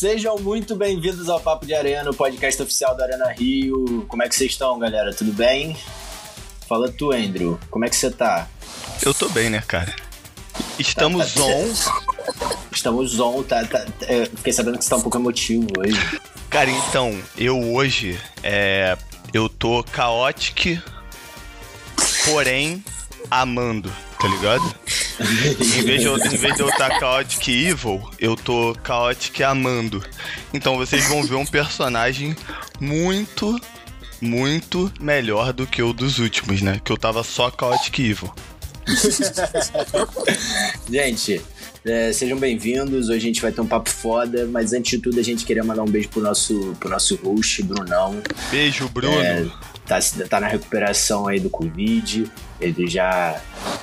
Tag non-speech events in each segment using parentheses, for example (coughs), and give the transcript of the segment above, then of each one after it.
Sejam muito bem-vindos ao Papo de Arena, o podcast oficial da Arena Rio. Como é que vocês estão, galera? Tudo bem? Fala tu, Andrew. Como é que você tá? Eu tô bem, né, cara? Estamos tá, tá... on. (laughs) Estamos on, tá, tá, é, fiquei sabendo que você tá um pouco emotivo hoje. Cara, então, eu hoje, é, eu tô caótico, porém amando, tá ligado? Em, vez de eu, em vez de eu estar Chaotic Evil, eu tô Chaotic Amando. Então vocês vão ver um personagem muito, muito melhor do que o dos últimos, né? Que eu tava só Chaotic Evil. (laughs) gente, é, sejam bem-vindos. Hoje a gente vai ter um papo foda, mas antes de tudo a gente queria mandar um beijo pro nosso, pro nosso host, Brunão. Beijo, Bruno. É, tá, tá na recuperação aí do Covid. Ele já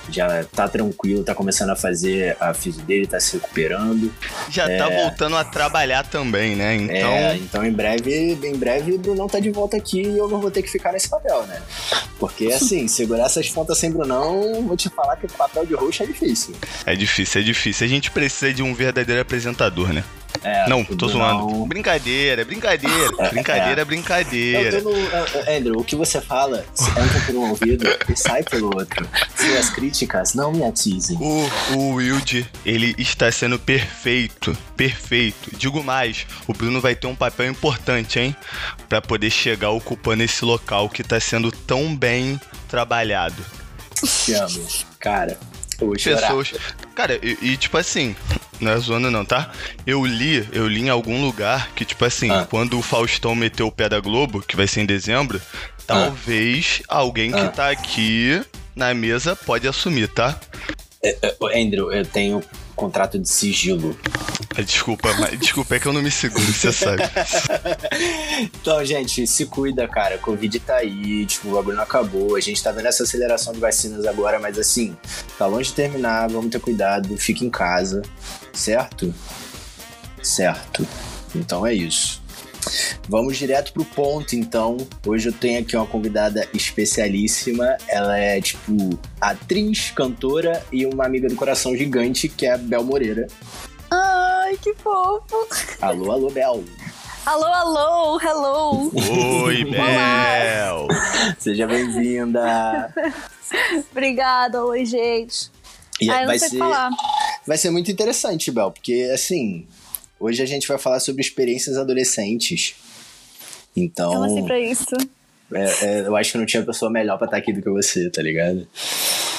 já tá tranquilo, tá começando a fazer a física dele, tá se recuperando. Já tá é... tá voltando a trabalhar também, né? Então, é, então em breve, em breve o Brunão tá de volta aqui e eu vou ter que ficar nesse papel, né? Porque (laughs) assim, segurar essas pontas sem Brunão, vou te falar que o papel de roxo é difícil. É difícil, é difícil. A gente precisa de um verdadeiro apresentador, né? É, não, tô zoando. Não... Brincadeira, brincadeira. É, brincadeira, é. brincadeira. No, Andrew, o que você fala entra por um ouvido e sai pelo outro. Suas críticas não me atizem. O, o Wild, ele está sendo perfeito. Perfeito. Digo mais, o Bruno vai ter um papel importante, hein? Pra poder chegar ocupando esse local que tá sendo tão bem trabalhado. Te amo. Cara, pessoas. Cara, e, e, tipo assim, não é zona não, tá? Eu li, eu li em algum lugar que, tipo assim, ah. quando o Faustão meteu o pé da Globo, que vai ser em dezembro, ah. talvez alguém que ah. tá aqui na mesa pode assumir, tá? É, é, Andrew, eu tenho contrato de sigilo. Desculpa, mas, desculpa, é que eu não me seguro, você sabe. (laughs) então, gente, se cuida, cara. Covid tá aí, tipo, o bagulho não acabou. A gente tá vendo essa aceleração de vacinas agora, mas assim, tá longe de terminar, vamos ter cuidado, fique em casa, certo? Certo. Então é isso. Vamos direto pro ponto, então. Hoje eu tenho aqui uma convidada especialíssima. Ela é, tipo, atriz, cantora e uma amiga do coração gigante, que é a Bel Moreira. Ai, que fofo! Alô, alô, Bel! Alô, alô, hello! Oi, (laughs) Bel! Seja bem-vinda! Obrigada, oi, gente. E Ai, vai ser, falar. vai ser muito interessante, Bel, porque assim, Hoje a gente vai falar sobre experiências adolescentes. Então. Eu nasci pra isso. É, é, eu acho que não tinha pessoa melhor pra estar aqui do que você, tá ligado?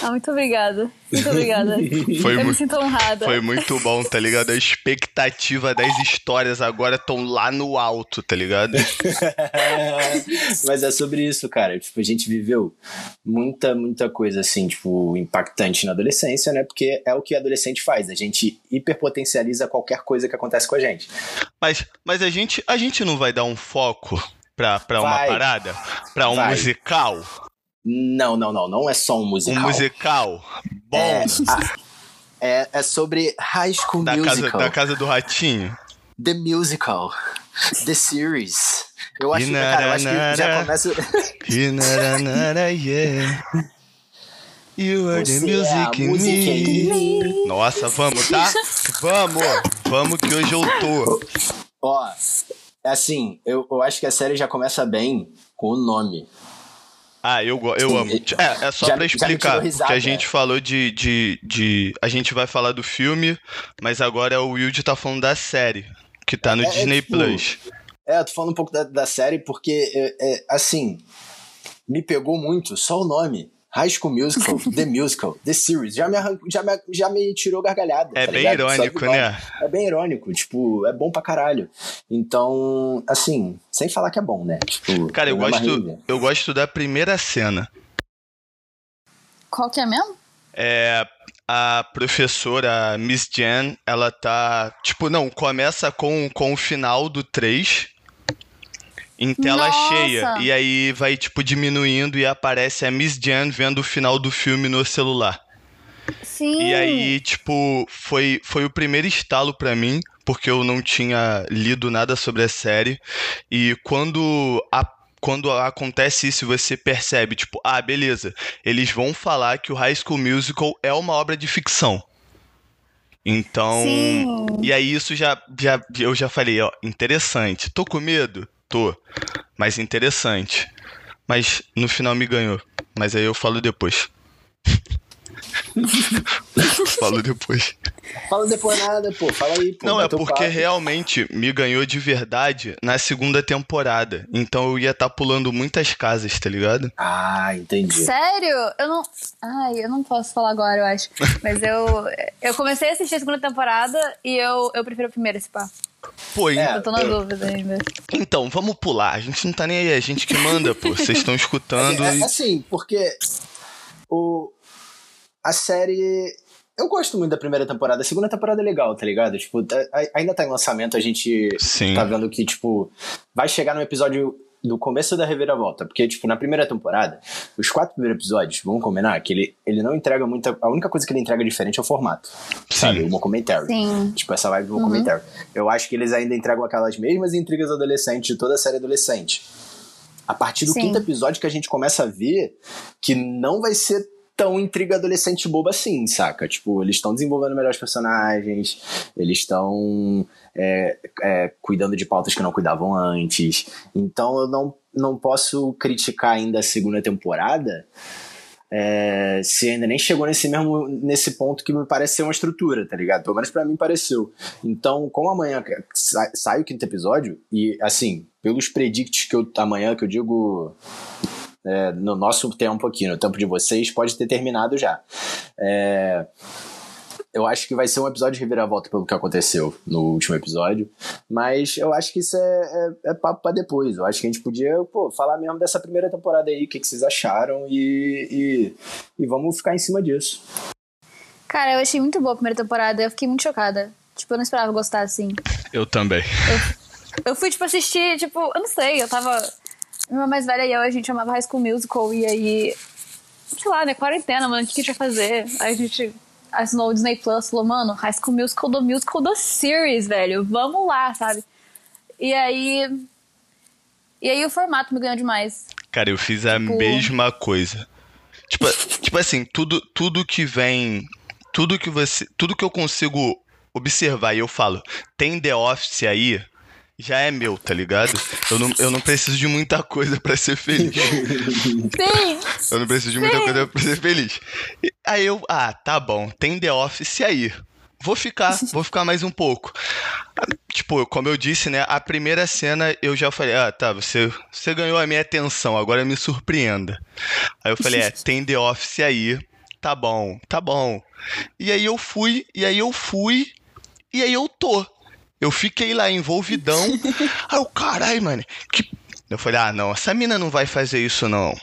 Ah, muito obrigada. Muito obrigada. (laughs) Foi eu me sinto honrada. Foi muito bom, tá ligado? A expectativa das histórias agora estão lá no alto, tá ligado? (laughs) Mas é sobre isso, cara. Tipo, a gente viveu muita, muita coisa assim, tipo, impactante na adolescência, né? Porque é o que adolescente faz. A gente hiperpotencializa qualquer coisa que acontece com a gente. Mas, mas a, gente, a gente não vai dar um foco pra, pra uma parada? Pra um vai. musical? Não, não, não. Não é só um musical. Um musical bom. É, é, é sobre High School da Musical. Casa, da Casa do Ratinho. The Musical. The Series. Eu acho, cara, eu acho que já começa... (laughs) yeah. You are the music, é music me. Nossa, vamos, tá? vamos! Vamos que hoje eu tô. Ó, assim, eu, eu acho que a série já começa bem com o nome. Ah, eu, eu amo. É, é só já, pra explicar. Risada, que a gente é. falou de, de, de. A gente vai falar do filme, mas agora o Wilde tá falando da série, que tá no é, é Disney tipo, Plus. É, eu tô falando um pouco da, da série porque, é, é, assim, me pegou muito só o nome. High School Musical, (laughs) The Musical, The Series, já me, já me, já me tirou gargalhada. É tá bem ligado? irônico, né? É bem irônico, tipo, é bom pra caralho. Então, assim, sem falar que é bom, né? Tipo, Cara, eu gosto, eu gosto da primeira cena. Qual que é mesmo? É, a professora Miss Jen, ela tá. Tipo, não, começa com, com o final do 3 em tela Nossa. cheia. E aí vai, tipo, diminuindo e aparece a Miss Jan vendo o final do filme no celular. Sim. E aí, tipo, foi, foi o primeiro estalo para mim, porque eu não tinha lido nada sobre a série. E quando a quando acontece isso, você percebe, tipo, ah, beleza, eles vão falar que o High School Musical é uma obra de ficção. Então, Sim. e aí isso já, já eu já falei, ó, interessante. Tô com medo? Tô. Mas interessante. Mas no final me ganhou. Mas aí eu falo depois. (laughs) Falo depois. Fala depois nada, pô. Fala aí, pô. Não, é porque papo. realmente me ganhou de verdade na segunda temporada. Então eu ia estar tá pulando muitas casas, tá ligado? Ah, entendi. Sério? Eu não. Ai, eu não posso falar agora, eu acho. Mas eu. Eu comecei a assistir a segunda temporada e eu, eu prefiro a primeira, esse pá. Pô, é, eu tô na dúvida ainda. Então, vamos pular. A gente não tá nem aí, a gente que manda, pô. Vocês estão escutando. É, é, assim, porque o, a série. Eu gosto muito da primeira temporada. A segunda temporada é legal, tá ligado? Tipo, tá, ainda tá em lançamento, a gente Sim. tá vendo que, tipo, vai chegar no episódio do começo da reviravolta. Porque, tipo, na primeira temporada, os quatro primeiros episódios, vamos combinar, que ele, ele não entrega muita. A única coisa que ele entrega diferente é o formato. Sim. Sabe? O documentary. Sim. Tipo, essa vibe do uhum. Eu acho que eles ainda entregam aquelas mesmas intrigas adolescentes de toda a série adolescente. A partir do Sim. quinto episódio que a gente começa a ver que não vai ser tão intriga adolescente boba assim, saca? Tipo, eles estão desenvolvendo melhores personagens, eles estão é, é, cuidando de pautas que não cuidavam antes. Então eu não, não posso criticar ainda a segunda temporada. É, se ainda nem chegou nesse mesmo nesse ponto que me parece ser uma estrutura, tá ligado? Pelo menos para mim pareceu. Então, como amanhã sai, sai, o quinto episódio, e assim, pelos predicts que eu amanhã, que eu digo é, no nosso tempo aqui, no tempo de vocês, pode ter terminado já. É, eu acho que vai ser um episódio de reviravolta pelo que aconteceu no último episódio. Mas eu acho que isso é, é, é papo pra depois. Eu acho que a gente podia, pô, falar mesmo dessa primeira temporada aí, o que, que vocês acharam e, e, e, vamos ficar em cima disso. Cara, eu achei muito boa a primeira temporada. Eu fiquei muito chocada. Tipo, eu não esperava gostar assim. Eu também. Eu, eu fui, tipo, assistir, tipo, eu não sei, eu tava minha mais velha e eu, a gente amava High School Musical e aí, sei lá, né, quarentena, mano, o que, que a gente ia fazer? Aí a gente assinou o Disney Plus, falou, mano, High School Musical do Musical da Series, velho, vamos lá, sabe? E aí. E aí o formato me ganhou demais. Cara, eu fiz a tipo... mesma coisa. Tipo, tipo assim, tudo, tudo que vem. Tudo que você. Tudo que eu consigo observar e eu falo, tem The Office aí, já é meu, tá ligado? Eu não, eu não preciso de muita coisa para ser feliz. (laughs) Sim! Eu não preciso de muita Sim. coisa pra ser feliz. E aí eu, ah, tá bom, tem The Office aí. Vou ficar, vou ficar mais um pouco. Tipo, como eu disse, né? A primeira cena eu já falei, ah, tá, você, você ganhou a minha atenção, agora me surpreenda. Aí eu falei, é, (laughs) tem The Office aí. Tá bom, tá bom. E aí eu fui, e aí eu fui, e aí eu tô. Eu fiquei lá envolvidão. (laughs) Aí o caralho, mano. Que... Eu falei, ah, não, essa mina não vai fazer isso, não.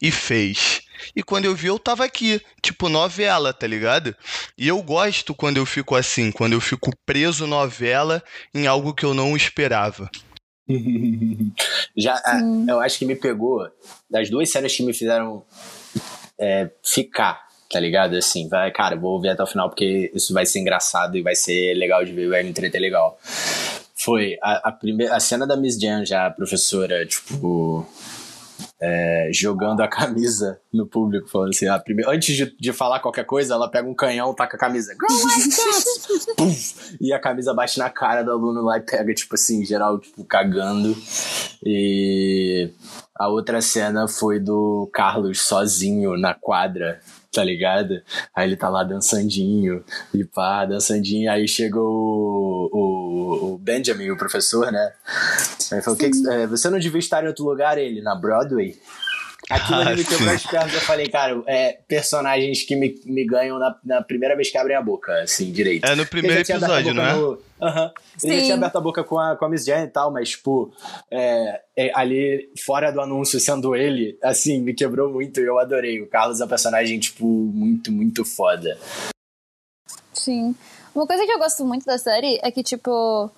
E fez. E quando eu vi, eu tava aqui, tipo novela, tá ligado? E eu gosto quando eu fico assim, quando eu fico preso novela em algo que eu não esperava. (laughs) Já, eu acho que me pegou das duas cenas que me fizeram é, ficar tá ligado? Assim, vai, cara, vou ver até o final porque isso vai ser engraçado e vai ser legal de ver, vai me entreter legal. Foi a, a, primeira, a cena da Miss Jan já, a professora, tipo, é, jogando a camisa no público, falando assim, a primeira, antes de, de falar qualquer coisa, ela pega um canhão, taca a camisa, (laughs) e a camisa bate na cara do aluno lá e pega, tipo assim, geral, tipo, cagando. E a outra cena foi do Carlos sozinho na quadra, tá ligado? Aí ele tá lá dançandinho, e pá, dançandinho. Aí chegou o, o, Benjamin, o professor, né? Aí falou: que, é, Você não devia estar em outro lugar, ele, na Broadway? Aquilo ah, me (laughs) quebrou as pernas. Eu falei, cara, é personagens que me, me ganham na, na primeira vez que abrem a boca, assim, direito. É no primeiro episódio, não é? No, Aham. Uhum. Ele já tinha aberto a boca com a, com a Miss Jen e tal, mas, tipo, é, é, ali, fora do anúncio, sendo ele, assim, me quebrou muito e eu adorei. O Carlos é um personagem, tipo, muito, muito foda. Sim. Uma coisa que eu gosto muito da série é que, tipo,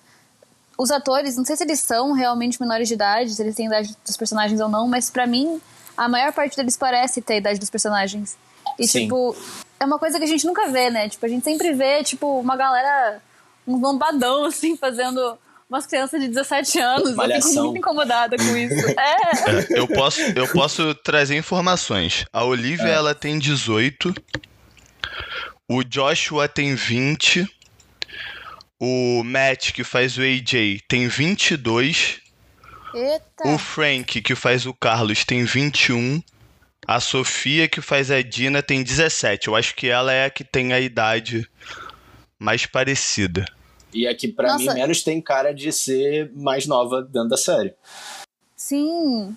os atores, não sei se eles são realmente menores de idade, se eles têm idade dos personagens ou não, mas para mim, a maior parte deles parece ter a idade dos personagens. E, Sim. tipo, é uma coisa que a gente nunca vê, né? Tipo, a gente sempre vê, tipo, uma galera, um bombadão, (laughs) assim, fazendo umas crianças de 17 anos. Malhação. Eu fico muito incomodada com isso. (laughs) É. é. eu, posso, eu posso trazer informações. A Olivia, é. ela tem 18. O Joshua tem 20. O Matt, que faz o AJ, tem 22. Eita. O Frank, que faz o Carlos, tem 21. A Sofia, que faz a Dina, tem 17. Eu acho que ela é a que tem a idade mais parecida. E aqui, pra Nossa. mim, menos tem cara de ser mais nova dentro da série. Sim.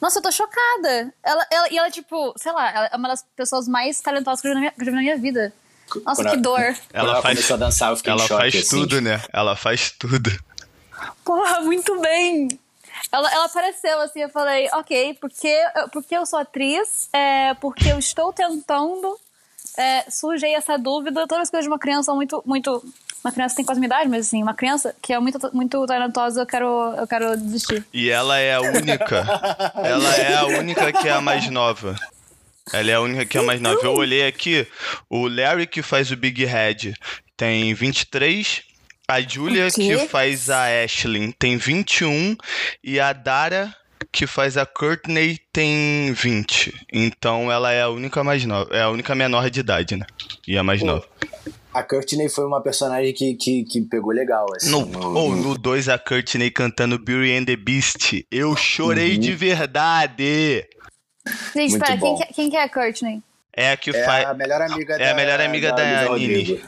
Nossa, eu tô chocada. Ela, ela, e ela, tipo, sei lá, ela é uma das pessoas mais talentosas que eu já vi na minha, que já vi na minha vida. Nossa, Quando que dor. (laughs) Ela ela faz, começou a dançar, eu fiquei ela em choque, faz assim, tudo, né? Ela faz tudo. Porra, muito bem. Ela, ela apareceu assim, eu falei, ok, porque, porque eu sou atriz, é, porque eu estou tentando, é, surge essa dúvida. Todas as coisas de uma criança muito, muito. Uma criança tem quase minha idade, mas assim, uma criança que é muito, muito talentosa, eu quero, eu quero desistir. E ela é a única. ela é a única que é a mais nova. Ela é a única que é a mais nova. Eu olhei aqui, o Larry que faz o Big Head tem 23. A Julia que faz a Ashlyn tem 21. E a Dara que faz a Courtney tem 20. Então ela é a única mais nova. É a única menor de idade, né? E a mais Pô, nova. A Courtney foi uma personagem que, que, que pegou legal, assim. No, no- ou no- no 2 a Courtney cantando Beauty and the Beast. Eu chorei Uhum. de verdade. Gente, Muito espera, quem, bom. que- quem que é a Courtney? É a que É faz. a melhor amiga é da a melhor amiga da Olivia Nini.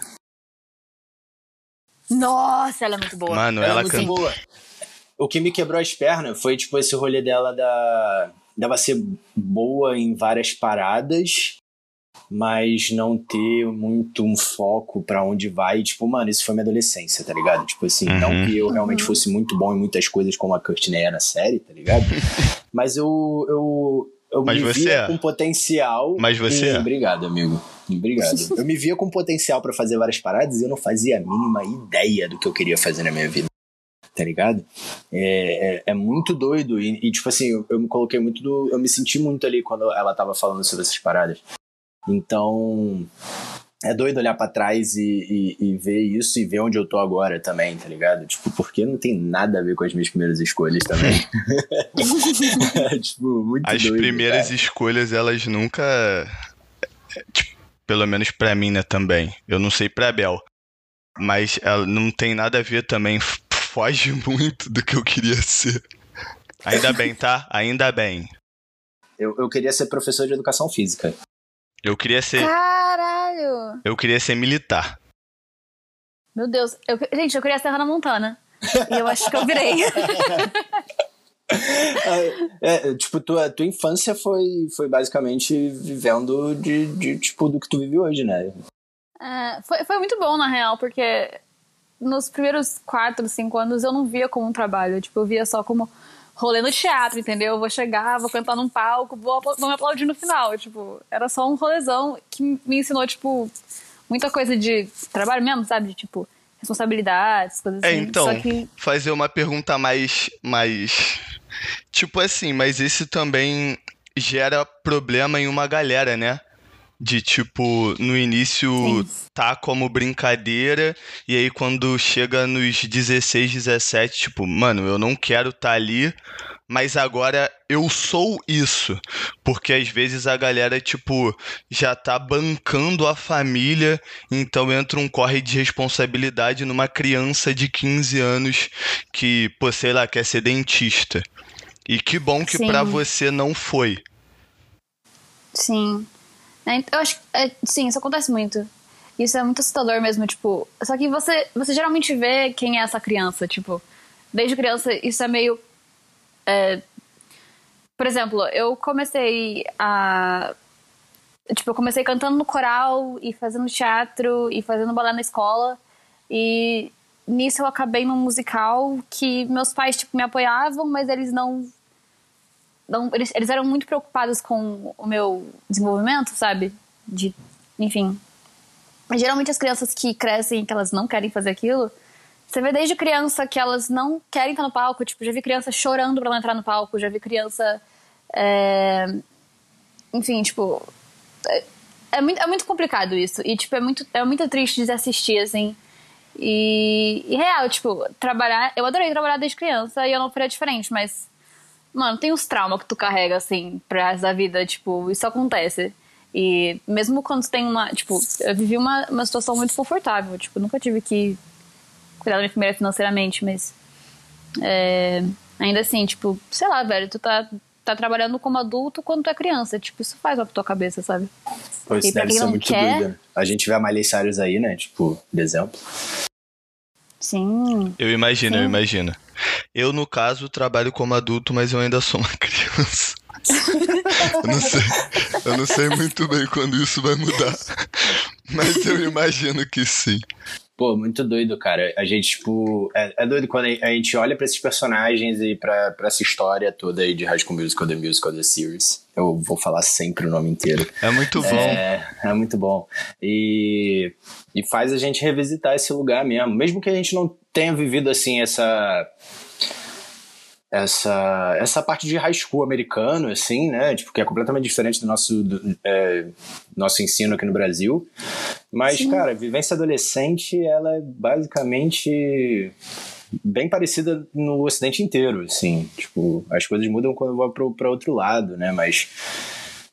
Nossa, ela é muito boa. Mano, Ela ela é muito canta. boa. O que me quebrou as pernas foi, tipo, esse rolê dela da... Dela ser boa em várias paradas, mas não ter muito um foco pra onde vai. Tipo, mano, isso foi minha adolescência, tá ligado? Tipo assim, Uhum. não que eu realmente Uhum. fosse muito bom em muitas coisas como a Courtney é na série, tá ligado? (laughs) mas eu... eu eu Mas me você via é. com potencial. Mas você Sim, é. Obrigado, amigo. (laughs) Obrigado. eu me via com potencial pra fazer várias paradas e eu não fazia a mínima ideia do que eu queria fazer na minha vida. Tá ligado? É, é, é muito doido. E, e, tipo assim, eu, eu me coloquei muito do. Eu me senti muito ali quando ela tava falando sobre essas paradas. Então. É doido olhar pra trás e, e, e ver isso e ver onde eu tô agora também, tá ligado? Tipo, porque não tem nada a ver com as minhas primeiras escolhas também. É, (laughs) (laughs) tipo, muito As doido, primeiras cara. escolhas, elas nunca. tipo, pelo menos pra mim, né, também. Eu não sei pra Bel. Mas ela não tem nada a ver também. Foge (laughs) muito do que eu queria ser. Ainda bem, tá? Ainda bem. Eu, eu queria ser professor de educação física. Eu queria ser. Caralho! Eu queria ser militar. Meu Deus. Eu, gente, eu queria ser Hannah Montana. E eu acho que eu virei. (laughs) (laughs) É, é, tipo, tua, tua infância foi, foi basicamente vivendo de, de, tipo, do que tu vive hoje, né? É, foi, foi muito bom, na real, porque nos primeiros quatro, cinco anos eu não via como um trabalho. Tipo, eu via só como rolê no teatro, entendeu? Eu vou chegar, vou cantar num palco, vou, vou me aplaudir no final. Tipo, era só um rolezão que me ensinou, tipo, muita coisa de trabalho mesmo, sabe? De, tipo, responsabilidades, coisas É, assim. então, Só que fazer uma pergunta mais. mais. Tipo assim, mas esse também gera problema em uma galera, né? De tipo, no início Sim. tá como brincadeira, e aí quando chega nos 16, 17, tipo, mano, eu não quero tá ali, mas agora eu sou isso. Porque às vezes a galera, tipo, já tá bancando a família, então entra um corre de responsabilidade numa criança de 15 anos que, pô, sei lá, quer ser dentista. E que bom que pra você não foi. Sim. É, eu acho que, é, sim, isso acontece muito. Isso é muito assustador mesmo, tipo. Só que você, você geralmente vê quem é essa criança, tipo. Desde criança, isso é meio. é, por exemplo, eu comecei a. Tipo, eu comecei cantando no coral e fazendo teatro e fazendo balé na escola. E nisso eu acabei num musical que meus pais, tipo, me apoiavam, mas eles não não, eles, eles eram muito preocupados com o meu desenvolvimento, sabe? De, enfim. Geralmente as crianças que crescem que elas não querem fazer aquilo, você vê desde criança que elas não querem estar no palco. Tipo, já vi criança chorando pra não entrar no palco, já vi criança. é, Enfim, tipo. É, é muito, é muito complicado isso. E, tipo, é muito, é muito triste de assistir, assim. E, e real, tipo, trabalhar. Eu adorei trabalhar desde criança e eu não faria diferente, mas Mano, tem uns traumas que tu carrega, assim, pra resto da vida, tipo, isso acontece. E mesmo quando tem uma. Tipo, eu vivi uma, uma situação muito confortável. Tipo, nunca tive que cuidar da minha família financeiramente, mas. É, ainda assim, tipo, sei lá, velho, tu tá, tá trabalhando como adulto quando tu é criança. Tipo, isso faz uma tua cabeça, sabe? Pois E pra deve quem ser não muito quer- doido. A gente vê a Miley Cyrus aí, né? Tipo, de exemplo. Sim. Eu imagino, eu Sim. imagino. Eu, no caso, trabalho como adulto, mas eu ainda sou uma (laughs) criança. eu, não sei, eu não sei muito bem quando isso vai mudar. (laughs) Mas eu imagino que sim. Pô, muito doido, cara. A gente, tipo. É, é doido quando a gente olha pra esses personagens e pra, pra essa história toda aí de High School Musical, The Musical, The Series. Eu vou falar sempre o nome inteiro. É muito bom. É, é muito bom. E, e faz a gente revisitar esse lugar mesmo. Mesmo que a gente não tenha vivido, assim, essa. Essa, essa parte de high school americano, assim, né? Tipo, que é completamente diferente do nosso, do, é, nosso ensino aqui no Brasil. Mas, cara, a vivência adolescente, ela é basicamente bem parecida no ocidente inteiro, assim. Tipo, as coisas mudam quando vai pro, pra outro lado, né? Mas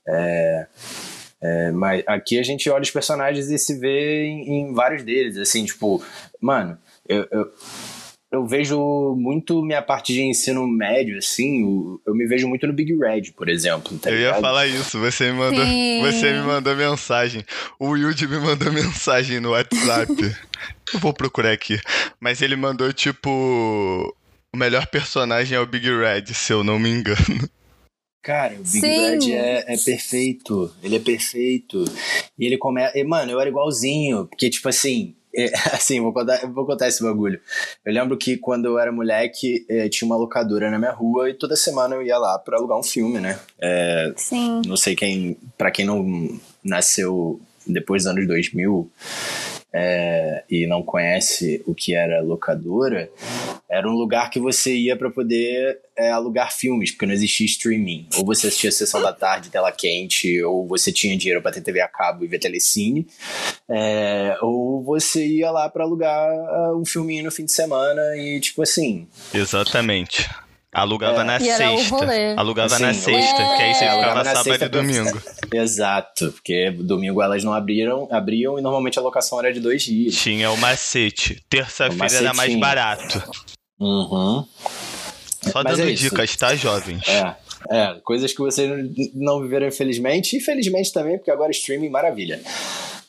é, mas aqui a gente olha os personagens e se vê em, em vários deles, assim, tipo, mano, eu, eu, eu vejo muito minha parte de ensino médio, assim, eu me vejo muito no Big Red, por exemplo, tá Eu ia falar isso, você me mandou, Sim. você me mandou mensagem. O Wilde me mandou (laughs) mensagem no WhatsApp. Eu vou procurar aqui. Mas ele mandou tipo. O melhor personagem é o Big Red, se eu não me engano. Cara, o Big Sim. Red é, é perfeito, ele é perfeito, e ele começa, mano, eu era igualzinho, porque, tipo assim, (laughs) assim, vou contar, vou contar esse bagulho. Eu lembro que quando eu era moleque, eh, tinha uma locadora na minha rua e toda semana eu ia lá pra alugar um filme, né? É, Sim. não sei quem, pra quem não nasceu depois dos anos 2000 é, e não conhece o que era locadora, era um lugar que você ia pra poder é, alugar filmes, porque não existia streaming. Ou você assistia a sessão da tarde, tela quente, ou você tinha dinheiro pra ter TV a cabo e ver telecine, é, ou você ia lá pra alugar ah, um filminho no fim de semana e tipo assim, Exatamente. Alugava É. na E era o sexta. rolê. Alugava na sexta, é. que aí você É, ficava sábado sexta e domingo. Exato, porque domingo elas não abriram, abriam e normalmente a locação era de dois dias. Tinha o macete. Terça-feira era mais barato. Uhum. Só Mas dando é dicas, tá, jovens? É, é, coisas que vocês não viveram infelizmente, e felizmente também, porque agora streaming, maravilha.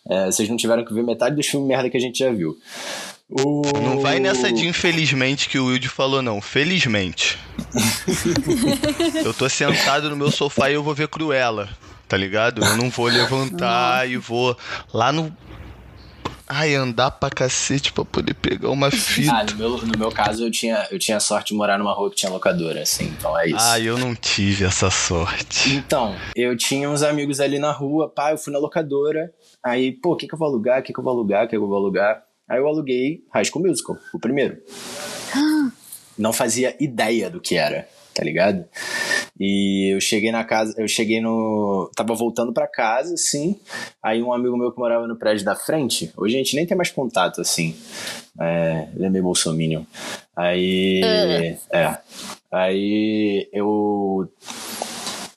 É, vocês não tiveram que ver metade dos filmes merda que a gente já viu. O... Não vai nessa de infelizmente que o Wilde falou, não. Felizmente. (laughs) eu tô sentado no meu sofá e eu vou ver Cruella, tá ligado? Eu não vou levantar e vou lá no. Ai, andar pra cacete pra poder pegar uma fita. Ah, no meu, no meu caso, eu tinha, eu tinha sorte de morar numa rua que tinha locadora, assim, então é isso. Ai, eu não tive essa sorte. Então, eu tinha uns amigos ali na rua, pá, eu fui na locadora, aí, pô, o que que eu vou alugar, o que que eu vou alugar, o que que eu vou alugar? Aí eu aluguei High School Musical, o primeiro. (gasps) Não fazia ideia do que era, tá ligado? E eu cheguei na casa, eu cheguei no. Tava voltando pra casa, assim. Aí um amigo meu que morava no prédio da frente, hoje a gente nem tem mais contato, assim. É, ele é meio bolsominion. Aí. É. Aí eu.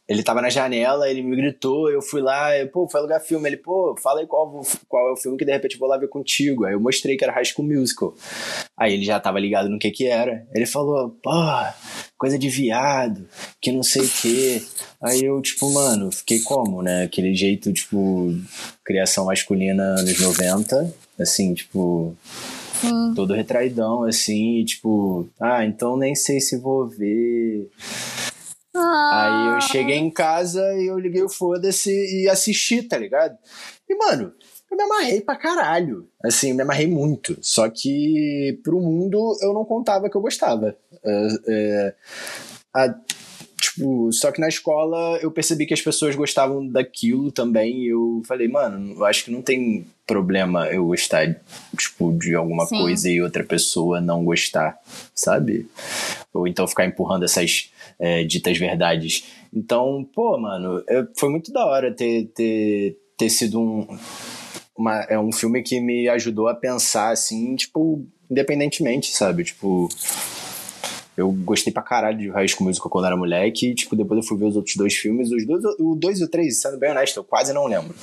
Ele tava na janela, ele me gritou, eu fui lá, eu, pô, foi alugar filme. Ele, pô, fala aí qual, qual é o filme que de repente eu vou lá ver contigo. Aí eu mostrei que era High School Musical. Aí ele já tava ligado no que que era. Ele falou, pô, coisa de viado, que não sei o que. Aí eu, tipo, mano, fiquei como, né? Aquele jeito, tipo, criação masculina anos 90, assim, tipo, Sim. todo retraidão, assim, tipo, ah, então nem sei se vou ver. Aí Ah, eu cheguei em casa e eu liguei o foda-se e assisti, tá ligado? E, mano, eu me amarrei pra caralho. Assim, eu me amarrei muito. Só que pro mundo eu não contava que eu gostava. É, é, a- tipo, só que na escola eu percebi que as pessoas gostavam daquilo também. E eu falei, mano, eu acho que não tem problema eu gostar, tipo, de alguma Sim. coisa e outra pessoa não gostar, sabe? Ou então ficar empurrando essas é, ditas verdades. Então, pô, mano, foi muito da hora ter, ter, ter sido um, uma, é um filme que me ajudou a pensar, assim, tipo, independentemente, sabe? Tipo, eu gostei pra caralho de High School Musical quando era moleque. E, tipo, depois eu fui ver os outros dois filmes. Os dois, o dois e o três, sendo bem honesto, eu quase não lembro.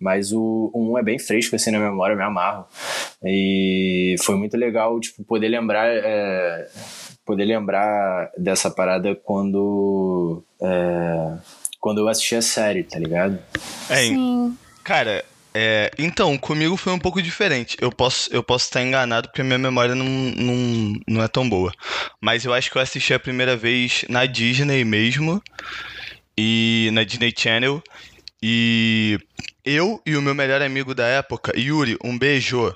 Mas o, o um é bem fresco, assim, na memória, eu me amarro. E foi muito legal, tipo, poder lembrar. É, poder lembrar dessa parada quando. É, quando eu assisti a série, tá ligado? É, Sim. Cara, é, então, comigo foi um pouco diferente. Eu posso, eu posso estar enganado porque a minha memória não, não, não é tão boa. Mas eu acho que eu assisti a primeira vez na Disney mesmo. E na Disney Channel. E eu e o meu melhor amigo da época, Yuri, um beijo.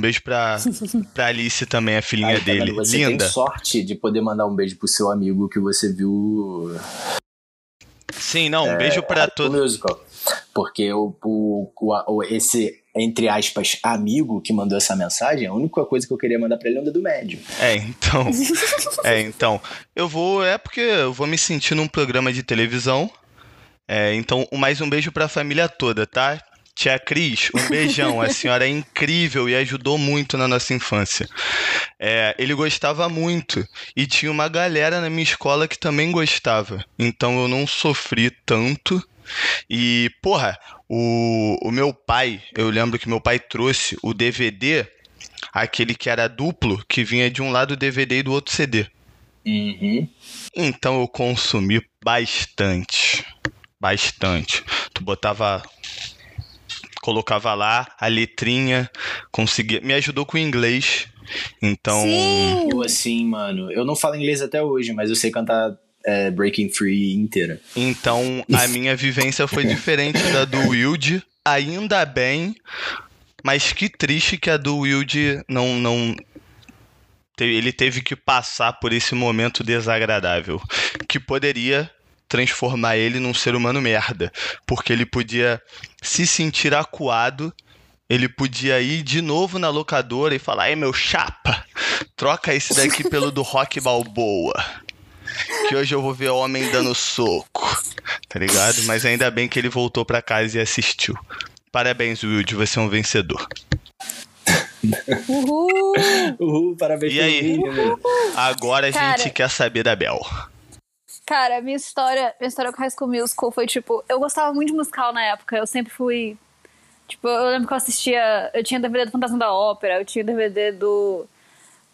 Um beijo pra, (laughs) pra Alice também, a filhinha Ai, dele. Você Linda. tem sorte de poder mandar um beijo pro seu amigo que você viu. Sim, não, um é, beijo pra todo. Musical. Porque o, o, o, esse, entre aspas, amigo que mandou essa mensagem, a única coisa que eu queria mandar pra ele é um dedo médio. É, então. (laughs) é, então. Eu vou. É porque eu vou me sentir num programa de televisão. É, então, mais um beijo pra família toda, tá? Tia Cris, um beijão. A senhora é incrível e ajudou muito na nossa infância. É, ele gostava muito e tinha uma galera na minha escola que também gostava. Então eu não sofri tanto e, porra, o, o meu pai, eu lembro que meu pai trouxe o DVD, aquele que era duplo, que vinha de um lado o DVD e do outro CD. Uhum. Então eu consumi bastante. Bastante. Tu botava. Colocava lá a letrinha, conseguia. Me ajudou com o inglês. Então. Sim. Eu assim, mano. Eu não falo inglês até hoje, mas eu sei cantar é, Breaking Free inteira. Então, a minha vivência foi diferente da do Wild. Ainda bem, mas que triste que a do Wild não, não. Ele teve que passar por esse momento desagradável. Que poderia transformar ele num ser humano merda. Porque ele podia se sentir acuado ele podia ir de novo na locadora e falar: Ei, meu chapa, troca esse daqui pelo do Rock Balboa que hoje eu vou ver homem dando soco, tá ligado? Mas ainda bem que ele voltou para casa e assistiu. Parabéns, Wilde, você é um vencedor. Uhul! Uhul, parabéns E aí? Uhul. Agora a Cara, gente quer saber da Bel. Cara, minha história, minha história com High School Musical foi tipo, eu gostava muito de musical na época, eu sempre fui Tipo, eu lembro que eu assistia. Eu tinha DVD do Fantasma da Ópera, eu tinha DVD do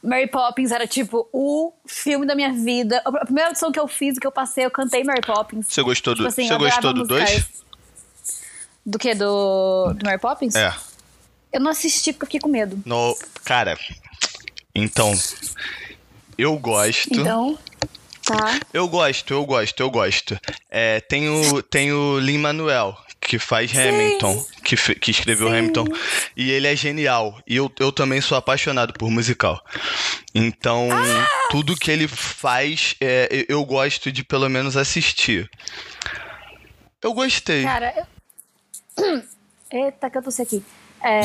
Mary Poppins era tipo o filme da minha vida. A primeira audição que eu fiz, que eu passei, eu cantei Mary Poppins. Você gostou do, tipo assim, você gostou do 2? Do que? Do, do Mary Poppins? É. Eu não assisti porque eu fiquei com medo. No, cara, então. Eu gosto. Então. Tá. Eu gosto, eu gosto, eu gosto. É, tem o, tem o Lin Manuel, que faz Sim. Hamilton, que, que escreveu Sim. Hamilton. E ele é genial. E eu, eu também sou apaixonado por musical. Então, ah! tudo que ele faz, é, eu gosto de pelo menos assistir. Eu gostei. Cara, eu... (coughs) Eita, que eu tô aqui. É...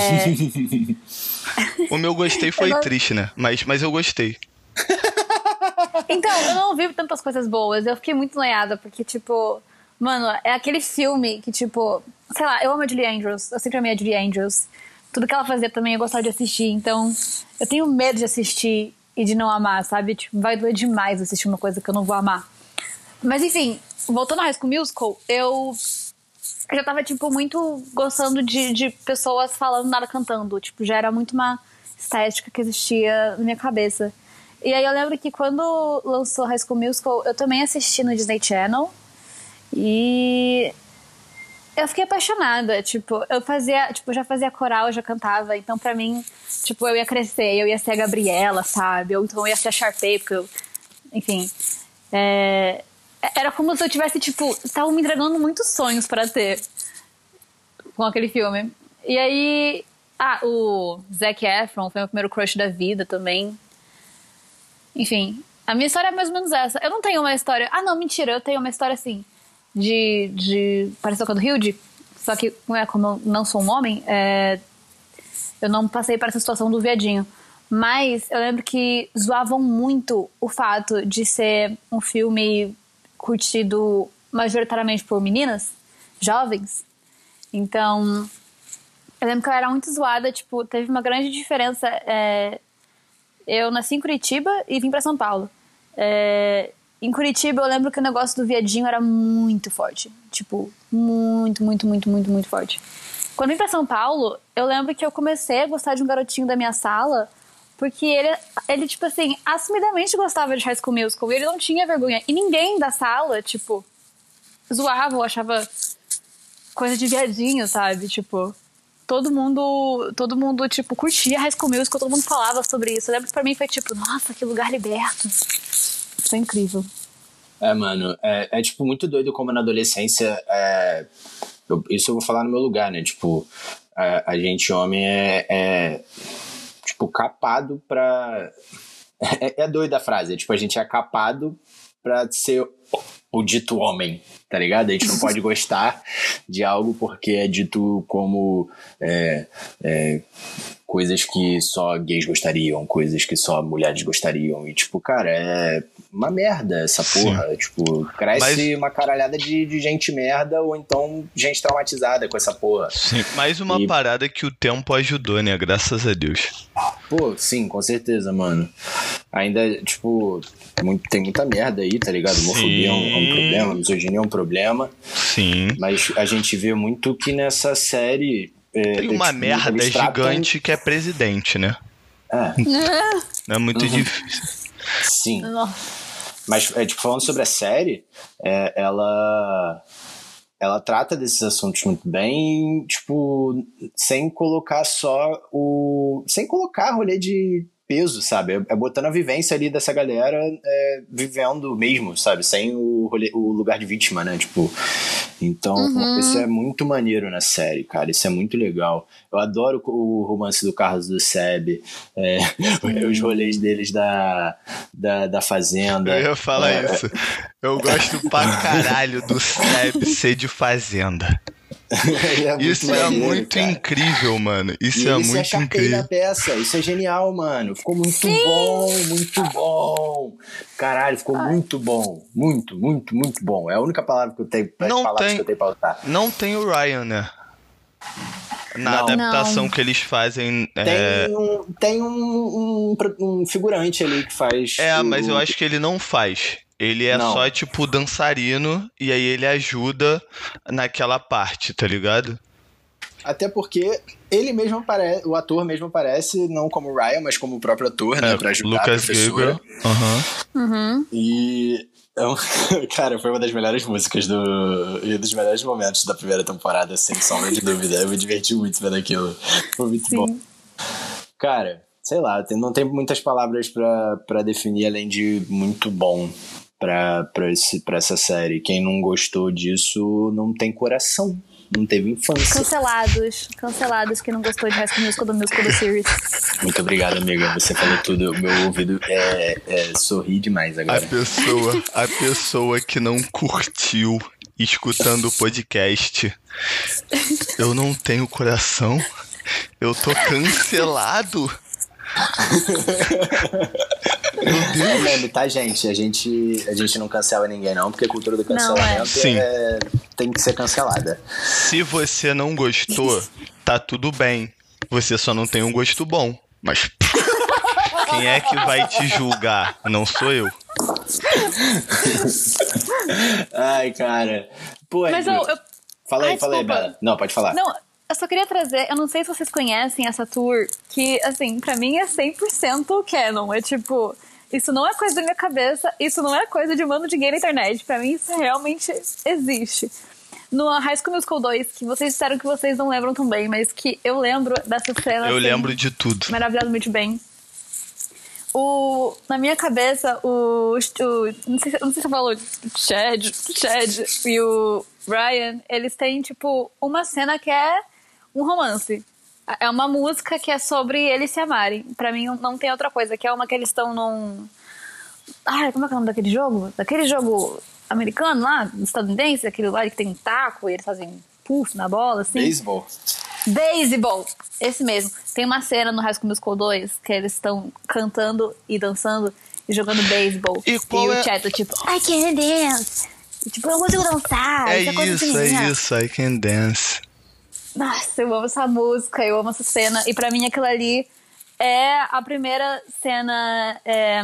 (laughs) o meu gostei foi não... triste, né? Mas, mas eu gostei. (laughs) Então, eu não vi tantas coisas boas. Eu fiquei muito noiada, porque, tipo, Mano, é aquele filme que, tipo, sei lá, eu amo a Julie Andrews, eu sempre amei a Julie Andrews. Tudo que ela fazia também eu gostava de assistir, então eu tenho medo de assistir e de não amar, sabe? Tipo, vai doer demais assistir uma coisa que eu não vou amar. Mas enfim, voltando ao High School Musical, eu eu já tava, tipo, muito gostando de, de pessoas falando nada cantando. Tipo, já era muito uma estética que existia na minha cabeça. E aí eu lembro que quando lançou High School Musical, eu também assisti no Disney Channel. E eu fiquei apaixonada, tipo, eu fazia, tipo, já fazia coral, eu já cantava, então para mim, tipo, eu ia crescer, eu ia ser a Gabriela, sabe? Ou então eu ia ser a Sharpay, porque eu, enfim, é, era como se eu tivesse, tipo, estavam me entregando muitos sonhos para ter com aquele filme. E aí, ah, o Zac Efron foi meu primeiro crush da vida também. Enfim, a minha história é mais ou menos essa. Eu não tenho uma história. Ah, não, mentira, eu tenho uma história assim de, de parecer com a do Hilde, só que é, como eu não sou um homem, é, eu não passei por essa situação do viadinho. Mas eu lembro que zoavam muito o fato de ser um filme curtido majoritariamente por meninas, jovens. Então, eu lembro que eu era muito zoada, tipo, teve uma grande diferença. É, eu nasci em Curitiba e vim para São Paulo. É, em Curitiba, eu lembro que o negócio do viadinho era muito forte. Tipo, muito, muito, muito, muito, muito forte. Quando vim pra São Paulo, eu lembro que eu comecei a gostar de um garotinho da minha sala, porque ele, ele tipo assim, assumidamente gostava de High School Musical, e ele não tinha vergonha. E ninguém da sala, tipo, zoava ou achava coisa de viadinho, sabe? Tipo, todo mundo, todo mundo, tipo, curtia High School Musical, todo mundo falava sobre isso. Eu lembro que pra mim foi tipo, nossa, que lugar liberto. Foi incrível. É, mano, é, é tipo muito doido como na adolescência. É, eu, isso eu vou falar no meu lugar, né? Tipo, a, a gente, homem, é, é tipo, capado pra. (laughs) É, é doida a frase, é tipo, a gente é capado pra ser o dito homem, tá ligado? A gente não pode gostar de algo porque é dito como é, é, coisas que só gays gostariam, coisas que só mulheres gostariam. E, tipo, cara, é uma merda essa porra. Sim. Tipo, cresce mas... uma caralhada de, de gente merda ou então gente traumatizada com essa porra. Sim, mais uma e... parada que o tempo ajudou, né? Graças a Deus. Pô, sim, com certeza, mano. Ainda, tipo, muito, tem muita merda aí, tá ligado? Homofobia é um, é um, problema, misoginia é um problema. Sim. Mas a gente vê muito que nessa série. É, tem uma tipo, merda gigante tratam... que é presidente, né? É. Não é muito uhum. difícil. Sim. Mas, é, tipo, falando sobre a série, é, ela ela trata desses assuntos muito bem, tipo, sem colocar só o. sem colocar rolê de peso, sabe? É, é botando a vivência ali dessa galera é, vivendo mesmo, sabe? Sem o, rolê, o lugar de vítima, né? Tipo. Então, uhum. isso é muito maneiro na série, cara. Isso é muito legal. Eu adoro o romance do Carlos do Seb, é, (laughs) os rolês deles da, da, da Fazenda. Eu ia falar é, isso. Eu gosto pra caralho do Seb ser de Fazenda. (laughs) é isso maneiro, é muito cara. incrível, mano. Isso e é muito incrível. na peça. Isso é genial, mano. Ficou muito Sim. bom, muito bom. Caralho, ficou Ai. muito bom. Muito, muito, muito bom. É a única palavra que eu tenho pra não tem, que eu tenho pra usar. Não tem o Ryan, né? Na não. adaptação não. que eles fazem. Tem, é... um, tem um, um, um, figurante ali que faz. É, o... mas eu acho que ele não faz. Ele é não. só, tipo, dançarino e aí ele ajuda naquela parte, tá ligado? Até porque ele mesmo aparece, o ator mesmo aparece, não como Ryan, mas como o próprio ator, né? É, pra ajudar Lucas a Gabriel. Uhum. Uhum. E. É (laughs) cara, foi uma das melhores músicas do. e dos melhores momentos da primeira temporada, sem sombra de dúvida. Eu me diverti muito vendo aquilo. Foi muito Sim. bom. Cara, sei lá, não tem muitas palavras para definir além de muito bom para essa série. Quem não gostou disso não tem coração. Não teve infância. Cancelados. Cancelados que não gostou de High School Musical do Musical da Series. Muito obrigado, amiga. Você falou tudo. Meu ouvido é, é sorri demais agora. A pessoa, a pessoa que não curtiu escutando o podcast. Eu não tenho coração. Eu tô cancelado. (laughs) Meu Deus. É meme, tá, gente? A, gente? a gente não cancela ninguém, não, porque a cultura do cancelamento não, é. É, tem que ser cancelada. Se você não gostou, tá tudo bem. Você só não tem um gosto bom. Mas (laughs) quem é que vai te julgar? Não sou eu. Ai, cara. Pô, Mas eu, eu... Fala aí, Ai, fala aí, Bela. Não, pode falar. Não, eu só queria trazer, eu não sei se vocês conhecem essa tour, que, assim, pra mim é 100% canon. É tipo, isso não é coisa da minha cabeça, isso não é coisa de mano de gay na internet. Pra mim isso realmente existe. No High School Musical 2, que vocês disseram que vocês não lembram tão bem, mas que eu lembro dessa cena. Eu assim, lembro de tudo. Maravilhosamente bem. O, na minha cabeça, o, o não, sei, não sei se eu falo Chad, Chad e o Ryan, eles têm, tipo, uma cena que é um romance. É uma música que é sobre eles se amarem. Para mim não tem outra coisa, que é uma que eles estão num. Ah, como é que é o nome daquele jogo? Daquele jogo americano lá, estadunidense, aquele lá que tem um taco e eles fazem puff na bola, assim. Beisebol. Baseball, esse mesmo. Tem uma cena no High School Musical 2 que eles estão cantando e dançando e jogando beisebol. E, e o é... Chat, tipo, I can dance. E, tipo, eu consigo dançar. É isso, é isso, I can dance. Nossa, eu amo essa música, eu amo essa cena. E para mim aquilo ali é a primeira cena é,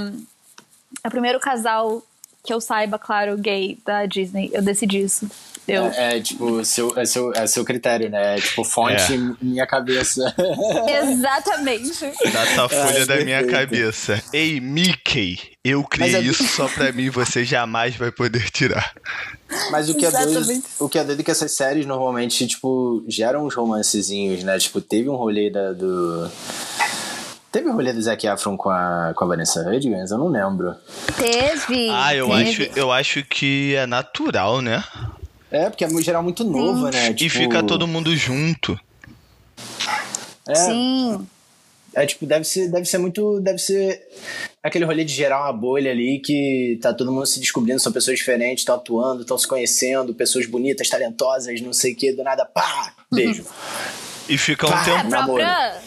é o primeiro casal que eu saiba, claro, gay da Disney. Eu decidi isso. Eu... É, é, tipo, seu, é, seu, é seu critério, né? É, tipo, fonte É. minha cabeça. (laughs) Exatamente. Datafolha Ai, da minha cabeça. Ei, Mickey, eu criei é- isso só pra mim, você jamais vai poder tirar. Mas o que, é doido, o que é doido é que essas séries normalmente, tipo, geram uns romancezinhos, né? Tipo, teve um rolê da, do. Teve um rolê do Zac Efron com a, com a Vanessa Hudgens? Eu não lembro. Teve. Ah, eu teve. acho, eu acho que é natural, né? É, porque é geral muito novo, né? E Tipo, fica todo mundo junto. É, Sim. É tipo, deve ser, deve ser muito. Deve ser aquele rolê de gerar uma bolha ali que tá todo mundo se descobrindo, são pessoas diferentes, estão atuando, estão se conhecendo, pessoas bonitas, talentosas, não sei o que, do nada, pá! Beijo. E fica um Pá, tempo. própria.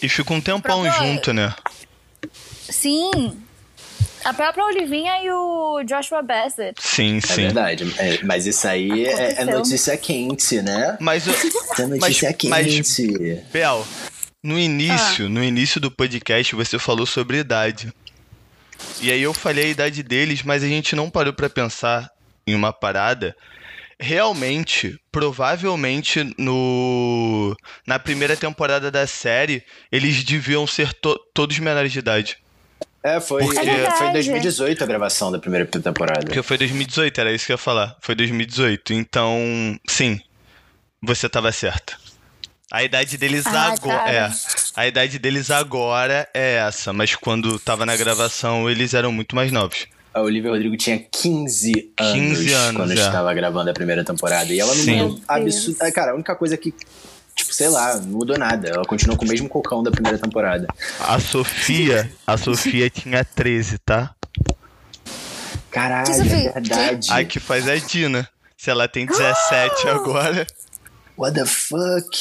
E fica um tempão Própria- junto, né? Sim. A própria Olivinha e o Joshua Bassett. Sim, É sim. verdade. É, mas isso aí é, é notícia quente, né? Mas, Isso é notícia mas, quente. Bel, no início, no início do podcast você falou sobre idade. E aí eu falei a idade deles, mas a gente não parou pra pensar em uma parada. Realmente, provavelmente no na primeira temporada da série, eles deviam ser to- todos menores de idade. É, foi, Porque- É foi em verdade. 2018 a gravação da primeira temporada. Porque foi 2018, era isso que eu ia falar. Foi 2018. Então, sim, você tava certa. A idade deles Ah, agora. cara. É. A idade deles agora é essa, mas quando tava na gravação eles eram muito mais novos. A Olivia Rodrigo tinha 15 anos, 15 anos, quando é. estava gravando a primeira temporada. E ela não mudou Deus. absurdo. Cara, a única coisa que, tipo, sei lá, não mudou nada. Ela continuou com o mesmo cocão da primeira temporada. A Sofia, a Sofia tinha 13, tá? Caralho, Que é verdade. A que faz é a Dina. Se ela tem 17 agora. What the fuck?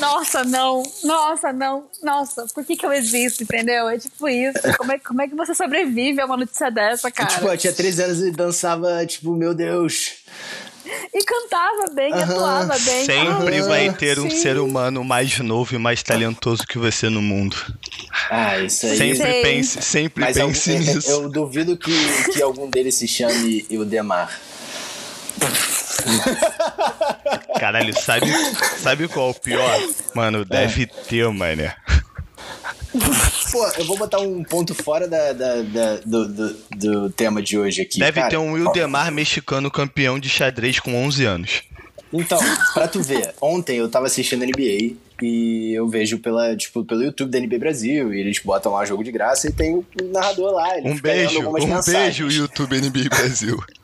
Nossa, não. Nossa, não. Nossa, por que, que eu existo, entendeu? É tipo isso. Como é, como é que você sobrevive a uma notícia dessa, (laughs) cara? Tipo, ela tinha 13 anos e dançava, tipo, meu Deus. E cantava bem, Aham. atuava bem. Sempre Ah, vai ter um sim. ser humano mais novo e mais talentoso que você no mundo. Ah, isso aí. Sempre Sei. pense, sempre Mas algum- pense eu, nisso. eu duvido que, que algum deles se chame Ildemar. Caralho, sabe, sabe qual é o pior? Mano, deve ter, mané. Pô, eu vou botar um ponto fora da, da- da- do, do, do tema de hoje aqui. Deve cara. ter um Wildemar mexicano campeão de xadrez com 11 anos. Então, pra tu ver, ontem eu tava assistindo NBA e eu vejo pela, tipo, pelo YouTube da NBA Brasil e eles botam lá jogo de graça e tem o narrador lá. Um beijo, um mensagens. beijo, YouTube NBA Brasil. (laughs)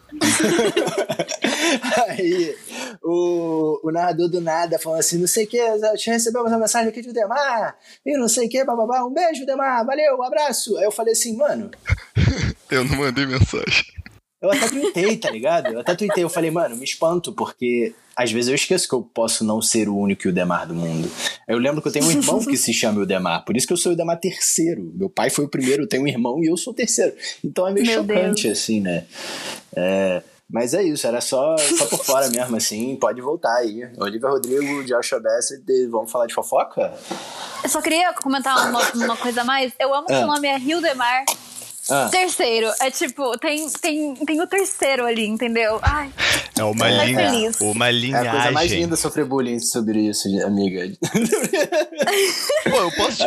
Aí o, o narrador do nada falando assim, não sei o que, recebemos uma mensagem aqui de Demar, e não sei o que, bababá, um beijo, Demar, valeu, um abraço. Aí eu falei assim, mano, (laughs) Eu não mandei mensagem. Eu até tuitei, tá ligado? Eu até tuitei, eu falei, mano, me espanto, porque às vezes eu esqueço que eu posso não ser o único Ildemar do mundo. Eu lembro que eu tenho um irmão que se chama Ildemar, por isso que eu sou o Ildemar terceiro. Meu pai foi o primeiro, eu tenho um irmão e eu sou o terceiro. Então é meio Meu chocante, Deus. assim, né? É, mas é isso, era só, só por fora mesmo, assim, pode voltar aí. Olivia Rodrigo, Joshua Bassett, vamos falar de fofoca? Eu só queria comentar uma, uma coisa a mais. Eu amo que Ah. o nome é Hildemar. Ah, Terceiro. É tipo, tem, tem, tem o terceiro ali, entendeu? Ai, É uma linha, feliz. uma é a coisa mais linhagem. linda sofrer bullying sobre isso, amiga. Pô, eu posso,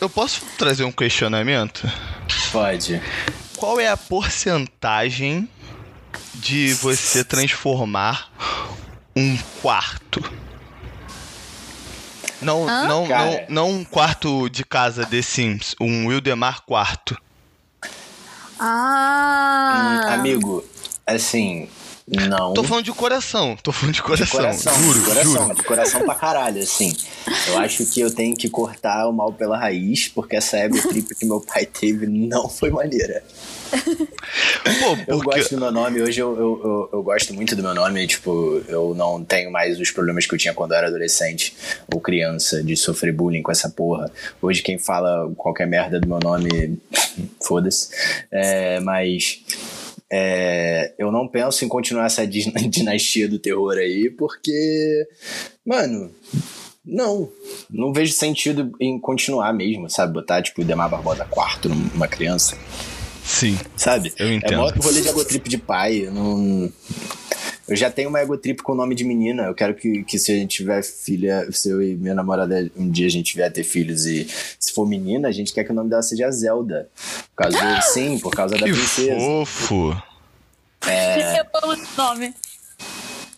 eu posso trazer um questionamento? Pode. Qual é a porcentagem de você transformar um quarto? Não, Hã? não, não, não um quarto de casa The Sims, um Wildemar quarto. Ah. Amigo, assim, não. Tô falando de coração, tô falando de de coração, coração, juro, de coração, juro. de coração pra caralho, assim. Eu acho que eu tenho que cortar o mal pela raiz, porque essa ego trip que meu pai teve não foi maneira. Pô, Eu porque gosto do meu nome, hoje eu, eu, eu, eu gosto muito do meu nome, tipo, eu não tenho mais os problemas que eu tinha quando eu era adolescente ou criança, de sofrer bullying com essa porra. Hoje quem fala qualquer merda do meu nome, foda-se. É, mas é, eu não penso em continuar essa din- (laughs) dinastia do terror aí, porque, mano, não, não vejo sentido em continuar mesmo, sabe? Botar, tipo, o Demar Barbosa quarto numa criança. Sim. Sabe? Eu É entendo. mó rolê de egotrip de pai. Não... eu já tenho uma egotrip com nome de menina. Eu quero que, que se a gente tiver filha, se eu e minha namorada um dia a gente vier ter filhos e se for menina, a gente quer que o nome dela seja Zelda. Por causa do, sim, por causa da Que princesa. fofo. Eu amo esse nome.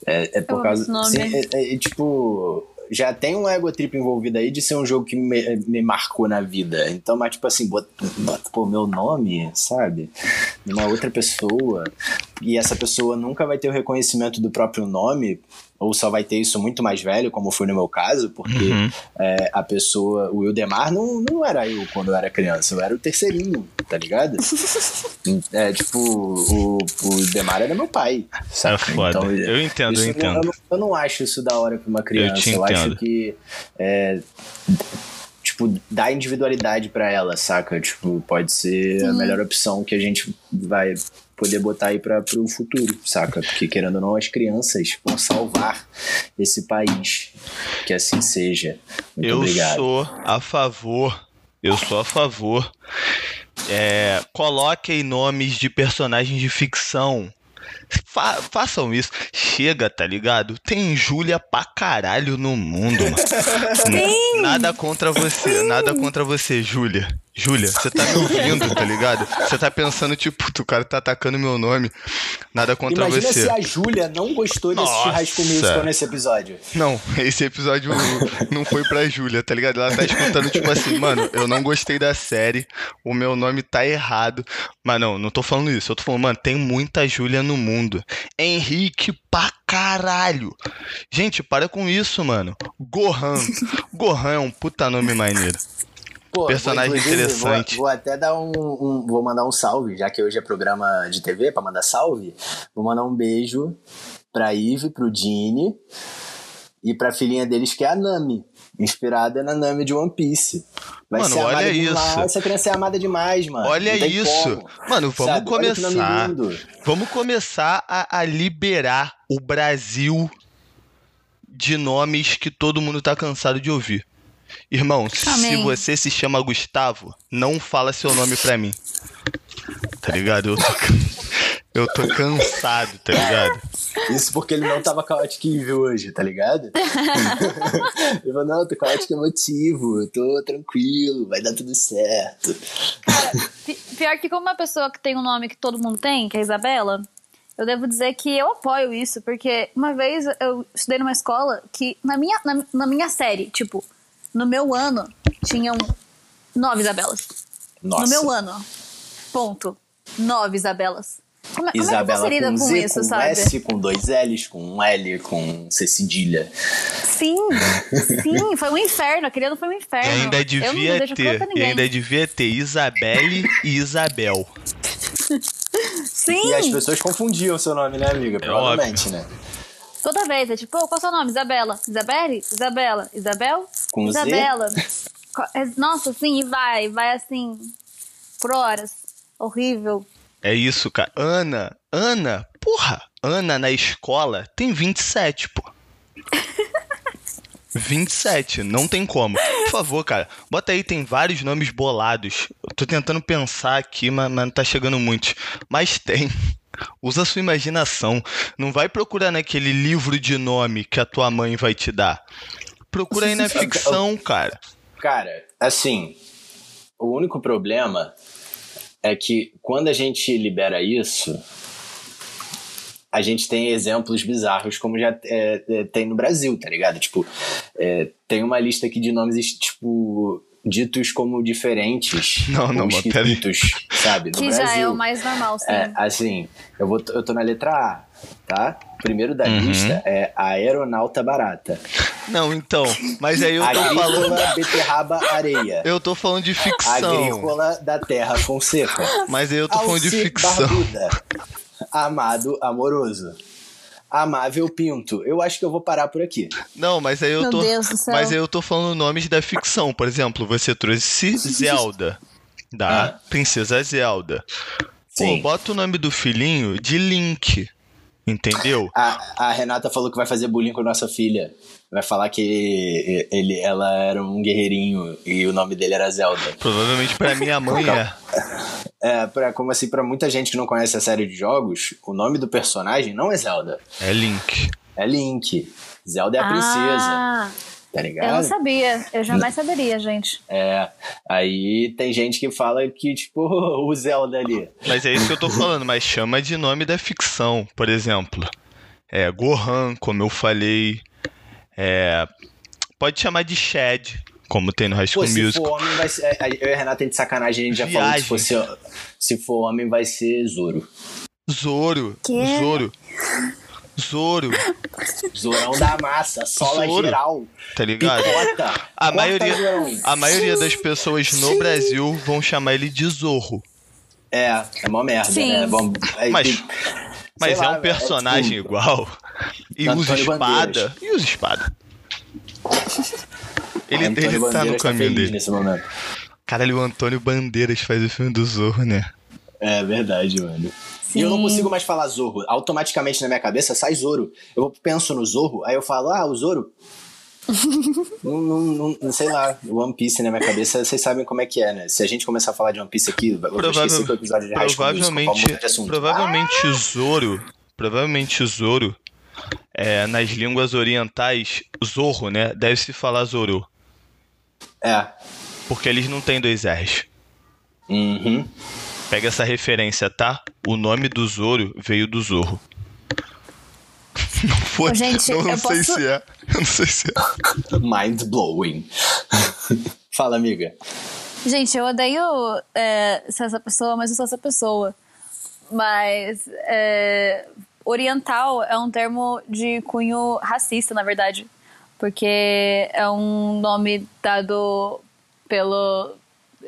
É, é por amo causa. esse nome. Sim, é, é, é, tipo. Já tem um ego trip envolvido aí de ser um jogo que me, me marcou na vida. Então, mas tipo assim, bota, bota pô, meu nome, sabe? Numa outra pessoa. E essa pessoa nunca vai ter o reconhecimento do próprio nome, ou só vai ter isso muito mais velho, como foi no meu caso, porque Uhum. é, a pessoa, o Wildemar não, não era eu quando eu era criança, eu era o terceirinho, tá ligado? (laughs) é tipo, o, o Demar era meu pai. É saca? foda. Então, eu entendo, isso eu não- entendo. Eu, não, eu não acho isso da hora pra uma criança. te Eu, acho que é, tipo dá individualidade pra ela, saca? Tipo, pode ser a melhor opção que a gente vai poder botar aí para pro futuro, saca? Porque querendo ou não, as crianças vão salvar esse país. Que assim seja. Muito eu obrigado. sou a favor. Eu sou a favor. É, coloquem nomes de personagens de ficção. Fa- façam isso. Chega, tá ligado? Tem Júlia pra caralho no mundo, mano. (laughs) Nada contra você, nada contra você, Júlia. Júlia, você tá me ouvindo, tá ligado? Você tá pensando, tipo, o cara tá atacando meu nome. Nada contra Imagina você. se a Júlia não gostou desse Nossa. School Musical nesse episódio. Não, esse episódio não foi pra Júlia, tá ligado? Ela tá escutando, tipo assim, mano, eu não gostei da série, o meu nome tá errado. Mas não, não tô falando isso. Eu tô falando, mano, tem muita Júlia no mundo. Henrique pra caralho. Gente, para com isso, mano. Gohan. (laughs) Gohan é um puta nome maneiro. Pô, Personagem interessante. Vou, vou até dar um, um- Vou mandar um salve, já que hoje é programa de TV, pra mandar salve. Vou mandar um beijo pra Ive, pro Dini e pra filhinha deles, que é a Nami. Inspirada na Nami de One Piece. Vai Mano, ser amada olha demais. isso. Essa criança é amada demais, mano. Olha isso. como. Mano, vamos Sabe? Começar. lindo. Vamos começar a, a liberar o Brasil de nomes que todo mundo tá cansado de ouvir. Irmão, se Amém. você se chama Gustavo, não fala seu nome pra mim. Tá ligado? Eu tô, eu tô cansado, tá ligado? Isso porque ele não tava caótico evil hoje, tá ligado? (laughs) ele falou, não, tô caótico emotivo, eu tô tranquilo, vai dar tudo certo. Pi- Pior que como uma pessoa que tem um nome que todo mundo tem, que é a Isabela, eu devo dizer que eu apoio isso, porque uma vez eu estudei numa escola que na minha, na, na minha série, tipo, no meu ano, tinham nove Isabelas. Nossa. No meu ano. Ponto. Nove Isabelas. Como, é- como é que Isabela você lida com com, Z, isso, com sabe? S, com dois L's, com um L, com C cedilha. Sim, sim, foi um inferno. Aquele ano foi um E inferno. ainda eu não devia ter, e ainda devia ter Isabelle e Isabel. Sim, E as pessoas confundiam o seu nome, né, amiga? Provavelmente, né? toda vez. É tipo, "Ô, qual é o seu nome? Isabela. Isabelle? Isabela. Isabel? Com Z? Isabela. Co- é- Nossa, sim, e vai. Vai assim, por horas. Horrível. É isso, cara. Ana, Ana, porra, Ana na escola tem 27, pô. (laughs) 27, não tem como. Por favor, cara, bota aí, tem vários nomes bolados. Eu tô tentando pensar aqui, mas, mas não tá chegando muitos. Mas tem. (laughs) Usa a sua imaginação. Não vai procurar naquele livro de nome que a tua mãe vai te dar. Procura aí na ficção, cara. Cara, assim, o único problema é que quando a gente libera isso, a gente tem exemplos bizarros como já é, é, tem no Brasil, tá ligado? Tipo, é, tem uma lista aqui de nomes, tipo, ditos como diferentes. (laughs) Não, não, esquisitos, sabe? No que Brasil. já é o mais normal, sim. É, assim, eu, vou, eu tô na letra A, tá? Primeiro da Uhum. lista é a aeronauta barata. Não, então, mas aí eu tô falando. Agrícola beterraba areia. Eu tô falando de ficção. Agrícola da terra Fonseca. Mas aí eu tô falando de ficção. Barbuda. Amado amoroso. Amável Pinto. Eu acho que eu vou parar por aqui. Não, mas aí eu Meu tô. Deus do céu. Mas aí eu tô falando nomes da ficção. Por exemplo, você trouxe Zelda. Da Ah. Princesa Zelda. Pô, Sim. bota o nome do filhinho de Link. Entendeu? A, a Renata falou que vai fazer bullying com a nossa filha. Vai falar que ele, ela era um guerreirinho e o nome dele era Zelda. Provavelmente pra minha mãe é. é, pra, como assim, pra muita gente que não conhece a série de jogos, o nome do personagem não é Zelda. É Link. É Link. Zelda é a princesa. Tá ligado? eu não sabia. Eu jamais saberia, gente. É. Aí tem gente que fala que, tipo, (laughs) o Zelda ali. Mas é isso que eu tô falando, mas chama de nome da ficção, por exemplo. É, Gohan, como eu falei. É, pode chamar de Shed, como tem no High School Pô, se Musical. for homem, vai ser. é, Eu e a Renata de sacanagem, a gente já falou que se, fosse, se for homem, vai ser Zoro. Zoro, Quê? Zoro. Zoro, Zorão da massa, sola Zoro. geral. tá ligado? Picota. A corta, maioria, Zorão. a maioria das pessoas no Brasil vão chamar ele de Zorro. É, é uma merda, Sim. né? Vamos, aí, Mas- tem- Mas é lá, um personagem tipo, igual. E Antônio usa espada. Bandeiras. E usa espada. Ele, ele tá no Bandeiras caminho feliz dele. nesse momento. Caralho, o Antônio Bandeiras faz o filme do Zorro, né? É verdade, mano. E eu não Sim. consigo mais falar Zorro. Automaticamente na minha cabeça sai Zoro. Eu penso no Zorro, aí eu falo, ah, o Zoro. (laughs) não, não, não- não sei lá, One Piece na minha cabeça, vocês sabem como é que é, né? Se a gente começar a falar de One Piece aqui, eu Provável- esquecer que o episódio de School provavelmente, de provavelmente Zoro, provavelmente Zoro, é, nas línguas orientais, Zorro, né? Deve se falar Zoro, É. porque eles não têm dois R's. Uhum. Pega essa referência, tá? O nome do Zoro veio do Zorro. (laughs) Não foi. Gente, eu não eu sei posso- se é. Eu não sei se é. Mind blowing. (laughs) Fala, amiga. Gente, eu odeio é, ser essa pessoa, mas eu sou essa pessoa. Mas é, oriental é um termo de cunho racista, na verdade. Porque é um nome dado pelo,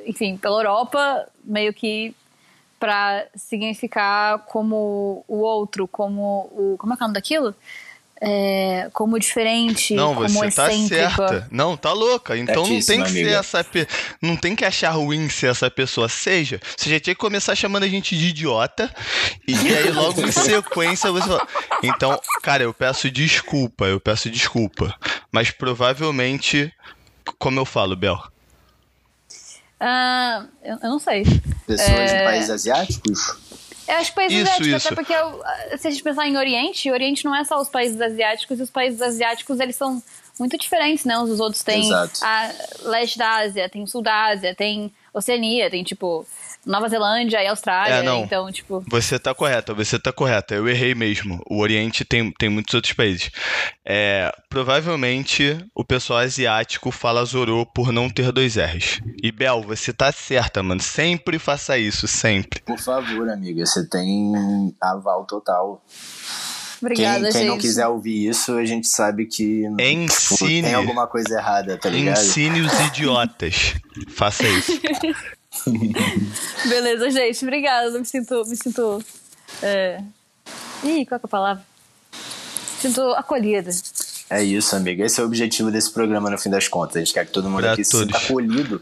enfim, pela Europa, meio que pra significar como o outro, como o. Como é que é o nome daquilo? É, como diferente, Não, como você tá certa. Não, tá louca. Então não tem que ser essa pe... não tem que achar ruim ser essa pessoa. Seja, você já tinha que começar chamando a gente de idiota e aí (laughs) logo em sequência você fala. Então, cara, eu peço desculpa, eu peço desculpa, mas provavelmente como eu falo, Bel? Ah, eu, eu não sei. Pessoas de É. países asiáticos? Eu acho que países Isso, asiáticos, isso. até porque eu- se a gente pensar em Oriente, Oriente não é só os países asiáticos, e os países asiáticos eles são muito diferentes, né? Uns dos outros tem Exato. a leste da Ásia, tem sul da Ásia, tem Oceania, tem tipo Nova Zelândia e Austrália, É, não. então tipo Você tá correta, você tá correta. Eu errei mesmo. O Oriente tem, tem muitos outros países. É, provavelmente o pessoal asiático fala Zoro por não ter dois R's. E Bel, você tá certa, mano. Sempre faça isso, sempre. Por favor, amiga, você tem aval total. obrigada, quem, quem gente. não quiser ouvir isso, a gente sabe que tipo, Ensine. tem alguma coisa errada, tá ligado? Ensine os idiotas. Faça isso. (laughs) (laughs) Beleza, gente, obrigada. Me sinto, me sinto é... Ih, qual que é a palavra? Me sinto acolhida. É isso, amiga. Esse é o objetivo desse programa, no fim das contas. A gente quer que todo mundo Pra aqui se todos. sinta acolhido.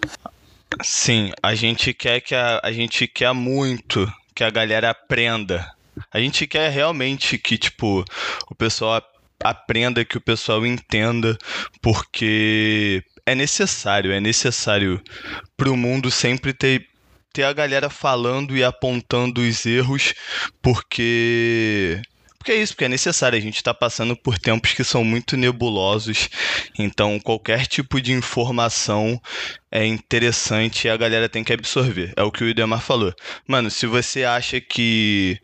Sim, a gente quer que a, a gente quer muito que a galera aprenda. A gente quer realmente que tipo o pessoal aprenda, que o pessoal entenda, porque é necessário, é necessário pro mundo sempre ter ter a galera falando e apontando os erros, porque porque é isso, porque é necessário. A gente está passando por tempos que são muito nebulosos, então qualquer tipo de informação é interessante e a galera tem que absorver. É o que o Idemar falou. Mano, se você acha que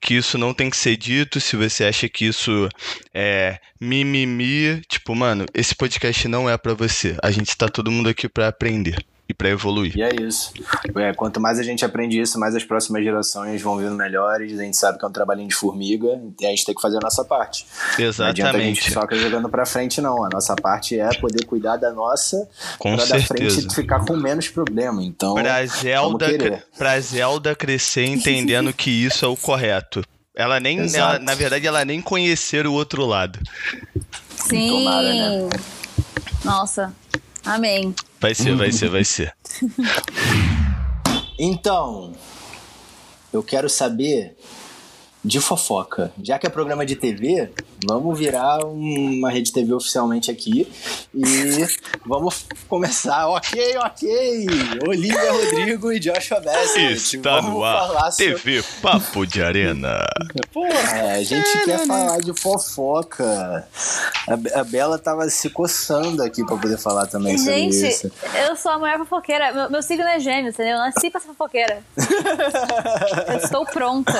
que isso não tem que ser dito, se você acha que isso é mimimi, tipo, mano, esse podcast não é pra você. A gente tá todo mundo aqui pra aprender e pra evoluir. E é isso. É, quanto mais a gente aprende isso, mais as próximas gerações vão vindo melhores. A gente sabe que é um trabalhinho de formiga e a gente tem que fazer a nossa parte. Não adianta a gente Exatamente. só jogando pra frente, não. A nossa parte é poder cuidar da nossa Com pra da frente ficar com menos problema. Então, Pra Zelda, pra Zelda crescer entendendo que isso é o correto. Ela nem, (laughs) ela- na verdade, ela nem conhecer o outro lado. Sim. Tomara, né? Nossa. Amém. Vai ser, vai ser, vai ser. (laughs) Então, eu quero saber de fofoca. Já que é programa de TV, Vamos virar uma rede TV oficialmente aqui e vamos começar. Ok, ok. Olivia Rodrigo e Joshua Bassett. Está vamos no ar. TV Papo de Arena. Porra, a gente quer falar de fofoca. A, a Bela tava se coçando aqui pra poder falar também gente, sobre isso. Eu sou a maior fofoqueira. Meu, meu signo é gêmeo, entendeu? Eu nasci pra ser fofoqueira. (laughs) eu estou pronta.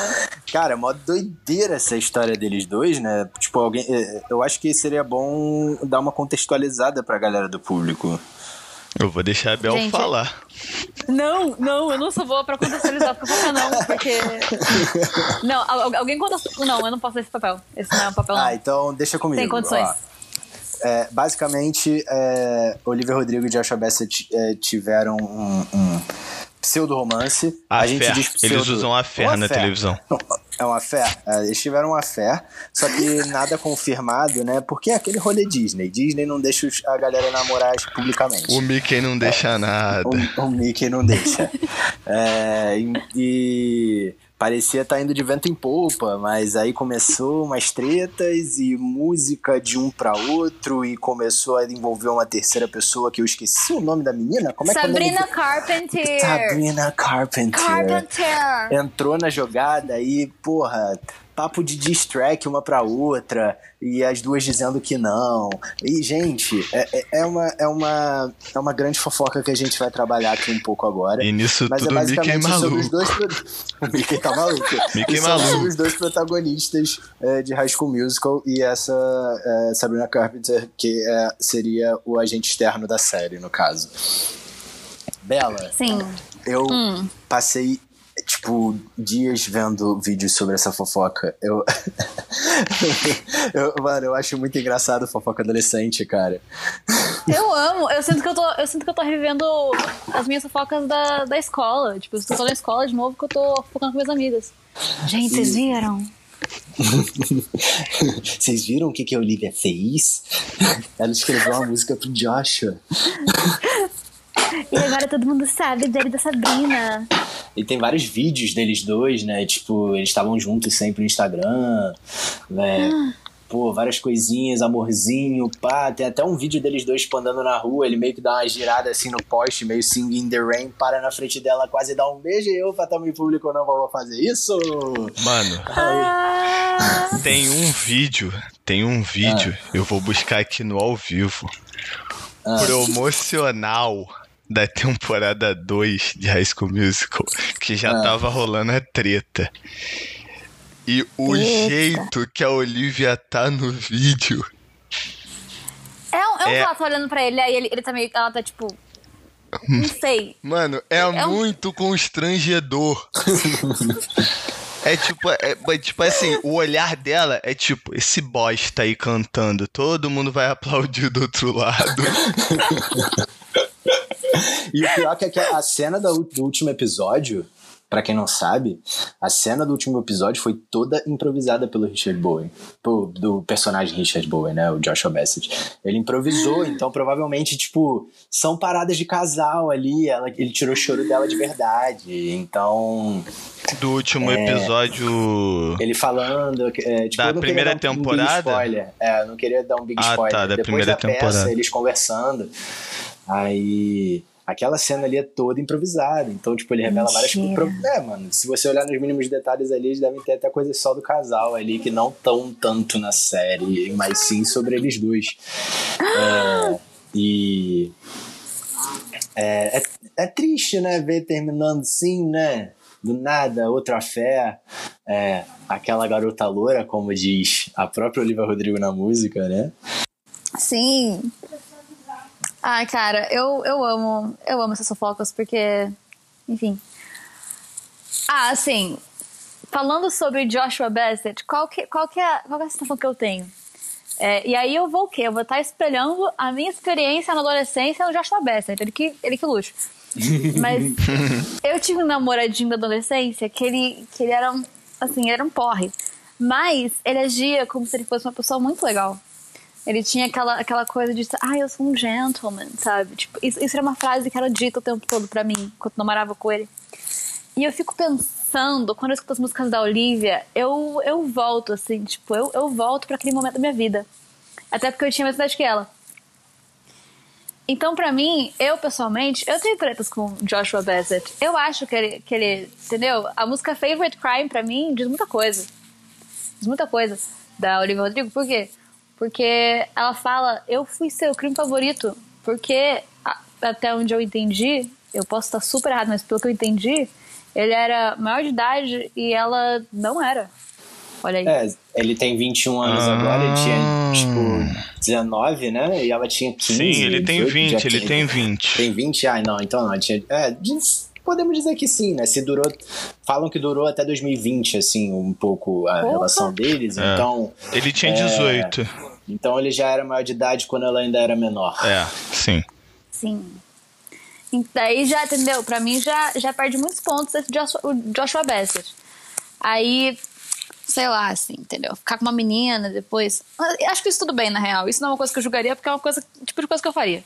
Cara, é mó doideira essa história deles dois, né? Tipo, alguém. É, eu acho que seria bom dar uma contextualizada pra galera do público. Eu vou deixar a Bel Gente, falar. Não, não, eu não sou boa pra contextualizar fofoca, não, porque. Não, al- alguém conta. Não, eu não posso esse papel. Esse não é um papel, não. Ah, então deixa comigo. Tem condições. Ó, é, basicamente, é, Olivia Rodrigo e Joshua Bassett é, tiveram um, um pseudo-romance. A, a gente fé. diz pseudo... Eles usam a fé na fé. televisão. (laughs) É uma fé? É, eles tiveram uma fé, só que (laughs) nada confirmado, né? Porque é aquele rolê Disney. Disney não deixa a galera namorar publicamente. O Mickey não deixa nada. O, o Mickey não deixa. (laughs) É, e, e parecia estar indo de vento em polpa, mas aí começou umas tretas e música de um pra outro e começou a envolver uma terceira pessoa que eu esqueci o nome da menina. Como é que é Sabrina? Carpenter! Sabrina Carpenter. Carpenter! Entrou na jogada e, porra, papo de diss track uma pra outra, e as duas dizendo que não. E, gente, é, é- é uma, é, uma, é uma grande fofoca que a gente vai trabalhar aqui um pouco agora. E nisso Mas tudo é o Mickey é basicamente sobre os maluco. dois. pro- (laughs) O Mickey tá maluco. (laughs) Mickey E sobre- maluco. sobre os dois protagonistas é, de High School Musical e essa é, Sabrina Carpenter, que é, seria o agente externo da série, no caso. Bela, Sim. eu Hum. passei, tipo, dias vendo vídeos sobre essa fofoca. Eu... (laughs) eu. Mano, eu acho muito engraçado fofoca adolescente, cara. Eu amo. Eu sinto que eu tô, eu sinto que eu tô revivendo as minhas fofocas da, da escola. Tipo, eu tô na escola de novo que eu tô fofocando com minhas amigas. Gente, vocês viram? (laughs) Vocês viram o que, que a Olivia fez? Ela escreveu uma música pro Joshua. (laughs) E agora todo mundo sabe dele da Sabrina. E tem vários vídeos deles dois, né? Tipo, eles estavam juntos sempre no Instagram, né? Pô, várias coisinhas, amorzinho, pá. Tem até um vídeo deles dois tipo, andando na rua, ele meio que dá uma girada assim no poste, meio singing the rain, para na frente dela, quase dá um beijo e eu, Fatame Público, não vou fazer isso. Mano, Ah, tem um vídeo, tem um vídeo, eu vou buscar aqui no ao vivo, Ah. promocional da temporada 2 de High School Musical, que já Ah. tava rolando a treta. E o Eita. jeito que a Olivia tá no vídeo. é um, é um É. ela tá olhando pra ele, aí ele, ele tá meio. Ela tá tipo. Não sei. Mano, é, É um- muito constrangedor. (laughs) É tipo, é, é tipo assim, o olhar dela é tipo, esse bosta aí cantando, todo mundo vai aplaudir do outro lado. (laughs) (laughs) E o pior que é que a cena do, do último episódio, pra quem não sabe, a cena do último episódio foi toda improvisada pelo Richard Bowen. Pô, do personagem Richard Bowen, né? O Joshua Bassett. Ele improvisou, (laughs) então provavelmente, tipo, são paradas de casal ali. Ela, ele tirou o choro dela de verdade. Então, Do último É. episódio. ele falando. É, tipo, Da primeira um- um big temporada? spoiler. É, eu não queria dar um big Ah, spoiler. tá, da Depois primeira da peça, temporada. eles conversando. Aí. Aquela cena ali é toda improvisada. Então, tipo, ele revela várias Mentira. coisas. É, mano, se você olhar nos mínimos detalhes ali, eles devem ter até coisas só do casal ali que não tão tanto na série, mas sim sobre eles dois. É, e. É, é, é triste, né? Ver terminando assim, né? Do nada, outra fé. É, aquela garota loura, como diz a própria Olivia Rodrigo na música, né? Sim. Ai, cara, eu, eu amo. Eu amo essas fofocas porque. Enfim. Ah, assim. Falando sobre Joshua Bassett, qual que, qual que, é, qual é a sensação que eu tenho? É, e aí eu vou o quê? Eu vou estar espelhando a minha experiência na adolescência no Joshua Bassett. Ele que, ele que lute. (laughs) Mas eu tive um namoradinho da adolescência que ele, que ele era um, assim, era um porre. Mas ele agia como se ele fosse uma pessoa muito legal. Ele tinha aquela, aquela coisa de, ah, eu sou um gentleman, sabe? Tipo, isso, isso era uma frase que era dita o tempo todo pra mim, enquanto eu namorava com ele. E eu fico pensando quando eu escuto as músicas da Olivia, eu, eu volto, assim, tipo, eu, eu volto para aquele momento da minha vida. Até porque eu tinha mesma idade que ela. Então, pra mim, eu pessoalmente, eu tenho tretas com Joshua Bassett. Eu acho que ele, que ele, entendeu? A música Favorite Crime, pra mim, diz muita coisa. Diz muita coisa da Olivia Rodrigo. Por quê? Porque ela fala, eu fui seu crime favorito. Porque, até onde eu entendi, eu posso estar super errado, mas pelo que eu entendi, ele era maior de idade e ela não era. Olha aí. É, ele tem 21 anos ah. agora, ele tinha, tipo, 19, né? E ela tinha 15. Sim, ele tem 20, ele tem 20. Tem 20? Ah, não, então não. Tinha, é, podemos dizer que sim, né? Se durou. Falam que durou até 2020, assim, um pouco a Opa. relação deles, é. então. Ele tinha 18. Então ele já era maior de idade quando ela ainda era menor. É, sim. Sim. Daí já, entendeu? Pra mim já, já perde muitos pontos esse Joshua, Joshua Bassett. Aí sei lá, assim, entendeu? Ficar com uma menina depois. Acho que isso tudo bem, na real. Isso não é uma coisa que eu julgaria, porque é uma coisa, tipo de coisa que eu faria.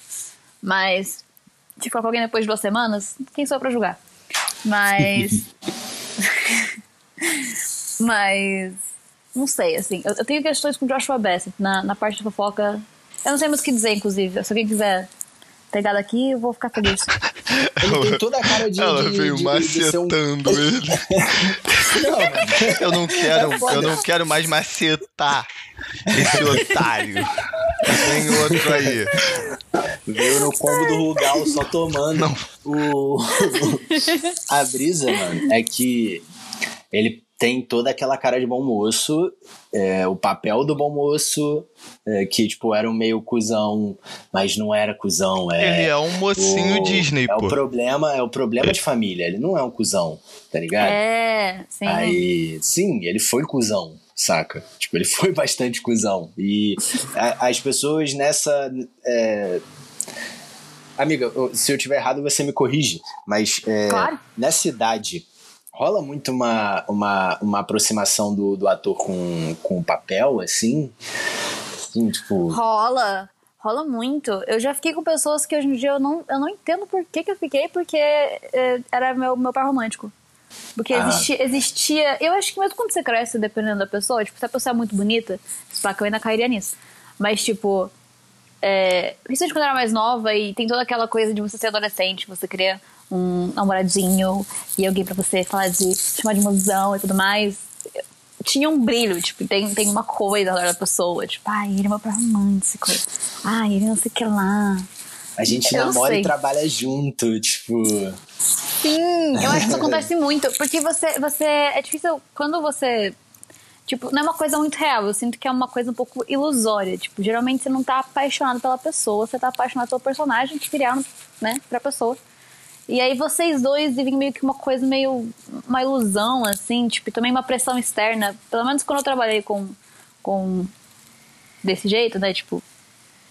Mas, ficar com alguém depois de duas semanas, quem sou eu pra julgar? Mas. (laughs) Mas. Não sei, assim. Eu, eu, tenho questões com Joshua Bassett na, na parte da fofoca. Eu não sei mais o que dizer, inclusive. Se alguém quiser pegar daqui, eu vou ficar feliz. Ele tem toda a cara de. Ela de, veio de, macetando de um... ele. não, eu não quero, é eu não quero mais macetar esse otário. Tem outro aí. Veio no combo do Rugal só tomando. Não. O, a brisa, mano, é que ele tem toda aquela cara de bom moço, é, o papel do bom moço, é, que, tipo, era um meio cuzão, mas não era cuzão. É, ele é um mocinho o, Disney, é pô. O problema, é o problema de família, ele não é um cuzão, tá ligado? É, sim. Aí, sim, ele foi cuzão, saca? Tipo, ele (laughs) foi bastante cuzão. E a, as pessoas nessa... É, amiga, se eu tiver errado, você me corrige, mas é, claro. nessa idade rola muito uma, uma, uma aproximação do, do ator com, com o papel, assim? assim tipo... Rola. Rola muito. Eu já fiquei com pessoas que hoje em dia eu não, eu não entendo por que, que eu fiquei, porque é, era meu, meu par romântico. Porque ah. existia, existia. Eu acho que mesmo quando você cresce, dependendo da pessoa, tipo, se a pessoa é muito bonita, que eu ainda cairia nisso. Mas, tipo, é, principalmente quando eu era mais nova e tem toda aquela coisa de você ser adolescente, você querer um namoradinho e alguém para você falar de chamar de mozão e tudo mais. Tinha um brilho, tipo, tem, tem uma coisa da pessoa, tipo, ai, ele é meu romântico, ai, ele não sei o que lá. A gente eu namora e trabalha junto, tipo. Sim, eu acho que isso acontece muito, porque você, você. É difícil quando você. Tipo, não é uma coisa muito real. Eu sinto que é uma coisa um pouco ilusória. Tipo, geralmente você não tá apaixonado pela pessoa, você tá apaixonado pelo personagem que criaram, né, pra pessoa. E aí vocês dois vivem meio que uma coisa meio. uma ilusão, assim, tipo, também uma pressão externa. Pelo menos quando eu trabalhei com. com desse jeito, né? Tipo,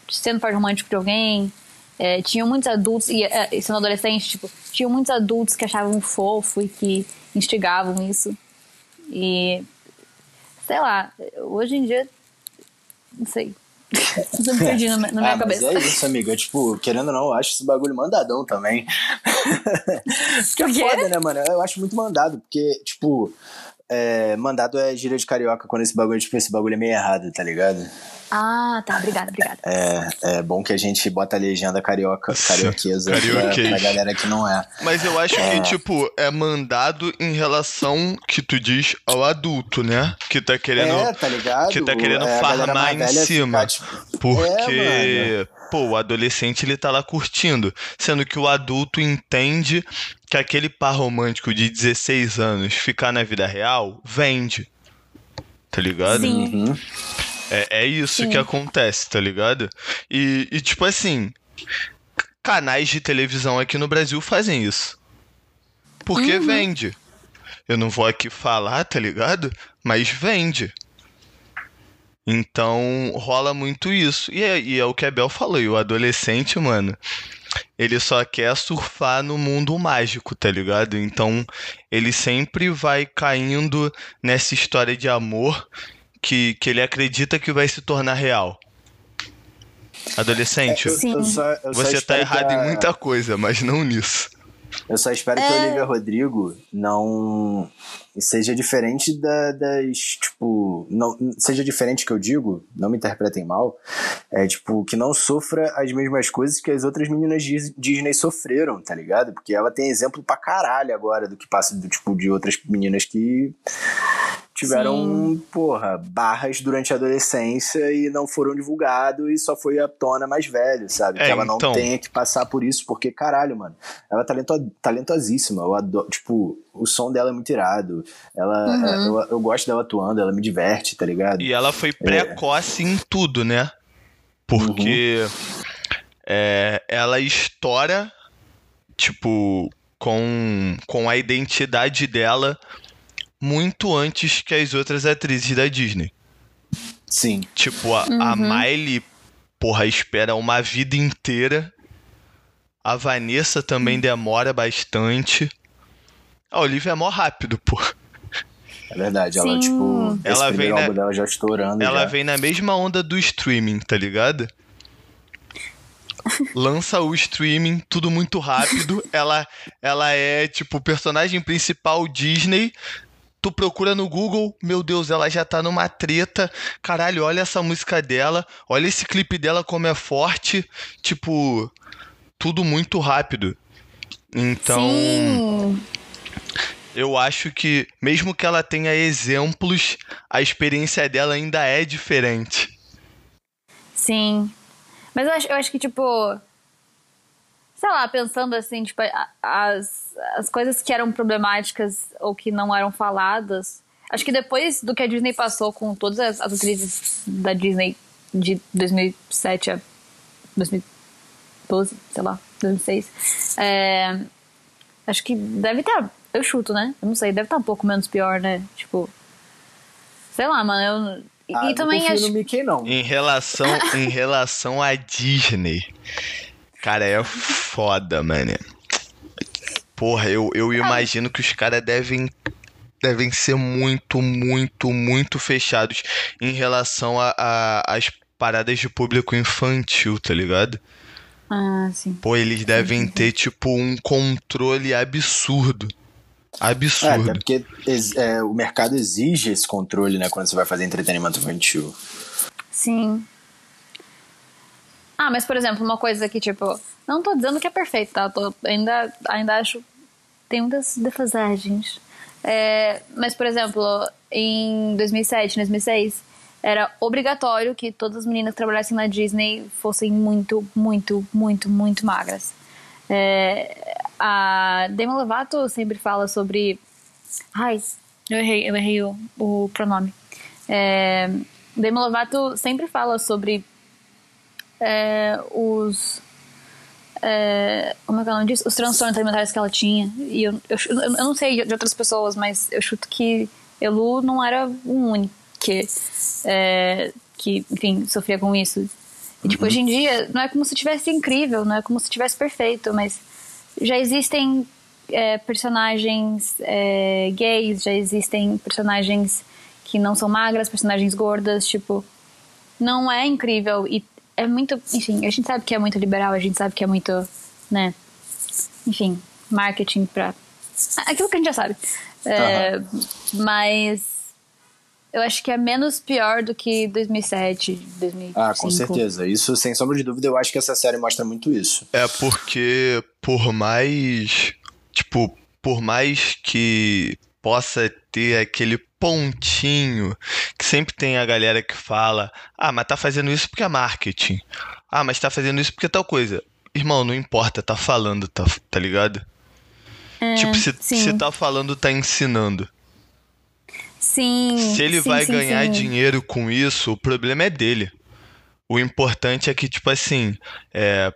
sendo par romântico de alguém. É, tinham muitos adultos, e é, sendo adolescente, tipo, tinham muitos adultos que achavam fofo e que instigavam isso. E. sei lá, hoje em dia. Não sei. Me perdi na, na minha ah, cabeça. Mas é isso, amiga. Tipo, querendo ou não, eu acho esse bagulho mandadão também. que é foda, né, mano? Eu acho muito mandado, porque, tipo, é, mandado é gíria de carioca quando esse bagulho, tipo, esse bagulho é meio errado, tá ligado? Ah, tá. Obrigada, obrigada. É, é bom que a gente bota a legenda carioca, carioquesa pra, pra galera que não é. Mas eu acho é. que, tipo, é mandado em relação que tu diz ao adulto, né? Que tá querendo. É, tá ligado? Que tá querendo é, farmar em cima. Ficar, tipo, porque. É, pô, o adolescente ele tá lá curtindo, sendo que o adulto entende que aquele par romântico de 16 anos ficar na vida real vende. Tá ligado? Sim. Uhum. É, é isso Sim. que acontece, tá ligado? E, e, tipo assim, canais de televisão aqui no Brasil fazem isso. Porque uhum. vende. Eu não vou aqui falar, tá ligado? Mas vende. Então rola muito isso. E é, e é o que a Bel falou. E o adolescente, mano, ele só quer surfar no mundo mágico, tá ligado? Então ele sempre vai caindo nessa história de amor que, que ele acredita que vai se tornar real. Adolescente, é, eu, eu só, eu você tá errado a... em muita coisa, mas não nisso. Eu só espero é... que a Olivia Rodrigo não seja diferente da, das, tipo, não seja diferente que eu digo, não me interpretem mal, é tipo que não sofra as mesmas coisas que as outras meninas Disney sofreram, tá ligado? Porque ela tem exemplo pra caralho agora do que passa do tipo de outras meninas que tiveram, Sim. porra, barras durante a adolescência e não foram divulgados e só foi à tona mais velho, sabe? É, que ela não então... tenha que passar por isso, porque, caralho, mano, ela é talento, talentosíssima. Eu adoro, tipo, o som dela é muito irado. Ela, uhum. Eu, eu, gosto dela atuando, ela me diverte, tá ligado? E ela foi precoce é. em tudo, né? Porque uhum. é, ela estoura, tipo, com, com a identidade dela muito antes que as outras atrizes da Disney. Sim. Tipo, a, uhum. a Miley, porra, espera uma vida inteira. A Vanessa também demora bastante. A Olivia é mó rápido, pô. É verdade, ela, Sim. tipo, ela vem na, dela já estourando. Ela já. vem na mesma onda do streaming, tá ligado? (laughs) lança o streaming, tudo muito rápido. ela, ela é, tipo, personagem principal Disney tu procura no Google, meu Deus, ela já tá numa treta. Caralho, olha essa música dela, olha esse clipe dela como é forte. Tipo, tudo muito rápido. Então, Sim. eu acho que mesmo que ela tenha exemplos, a experiência dela ainda é diferente. Sim. Mas eu acho, eu acho que, tipo, sei lá, pensando assim, tipo, as, as coisas que eram problemáticas ou que não eram faladas. Acho que depois do que a Disney passou com todas as, as atrizes da Disney de 2007 a 2012, sei lá, 2006, é, acho que deve estar. Eu chuto, né? Eu não sei, deve estar um pouco menos pior, né? Tipo. Sei lá, mano. Eu, ah, e também acho. No Mickey, não. Em relação, em relação à Disney, Cara, é foda, mano. Porra, eu, eu imagino que os caras devem devem ser muito, muito, muito fechados em relação às paradas de público infantil, tá ligado? Ah, sim. Pô, eles devem ter, tipo, um controle absurdo. Absurdo. É, até porque é, o mercado exige esse controle, né, quando você vai fazer entretenimento infantil. Sim. Ah, mas por exemplo, uma coisa que, tipo, não tô dizendo que é perfeito, tá? Tô, ainda, ainda acho. Tem muitas defasagens. É, mas, por exemplo, em 2007, 2006, era obrigatório que todas as meninas que trabalhassem na Disney fossem muito, muito, muito, muito magras. É, a Demi Lovato sempre fala sobre. Ai, eu errei, eu errei o, o pronome. É, Demi Lovato sempre fala sobre é, os. É, como é que ela diz? Os transtornos alimentares que ela tinha. E eu, eu, eu não sei de outras pessoas, mas eu chuto que Elu não era o único que, é, que enfim, sofria com isso. E, tipo, hoje em dia, não é como se tivesse incrível, não é como se tivesse perfeito, mas já existem é, personagens é, gays, já existem personagens que não são magras, personagens gordas, tipo, não é incrível e é muito. Enfim, a gente sabe que é muito liberal, a gente sabe que é muito. né? Enfim, marketing pra. Aquilo que a gente já sabe. É, uhum. Mas. Eu acho que é menos pior do que 2007, 2005. Ah, com certeza. Isso, sem sombra de dúvida, eu acho que essa série mostra muito isso. É porque, por mais. Tipo, por mais que possa ter aquele pontinho que sempre tem a galera que fala: ah, mas tá fazendo isso porque é marketing. Ah, mas tá fazendo isso porque é tal coisa. Irmão, não importa, tá falando, tá, tá ligado? É, tipo, se, se tá falando, tá ensinando. Sim. Se ele sim, vai sim, ganhar dinheiro com isso, o problema é dele. O importante é que, tipo assim, é.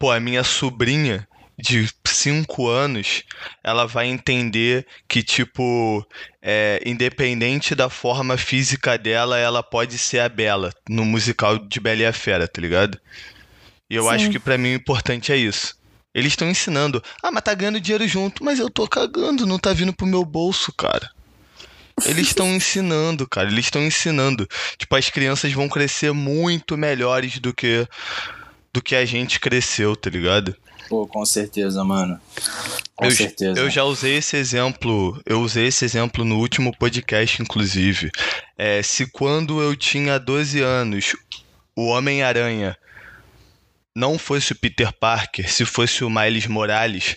Pô, a minha sobrinha, de 5 anos, ela vai entender que, tipo, é, independente da forma física dela, ela pode ser a Bela no musical de Bela e a Fera, tá ligado? E eu Sim. acho que para mim o importante é isso. Eles estão ensinando. Ah, mas tá ganhando dinheiro junto. Mas eu tô cagando, não tá vindo pro meu bolso, cara. Eles estão (laughs) ensinando, cara. Eles estão ensinando. Tipo, as crianças vão crescer muito melhores do que do que a gente cresceu, tá ligado? Pô, com certeza, mano. Com eu, certeza. eu já usei esse exemplo, eu usei esse exemplo no último podcast, inclusive. É, se quando eu tinha 12 anos, o Homem-Aranha não fosse o Peter Parker, se fosse o Miles Morales,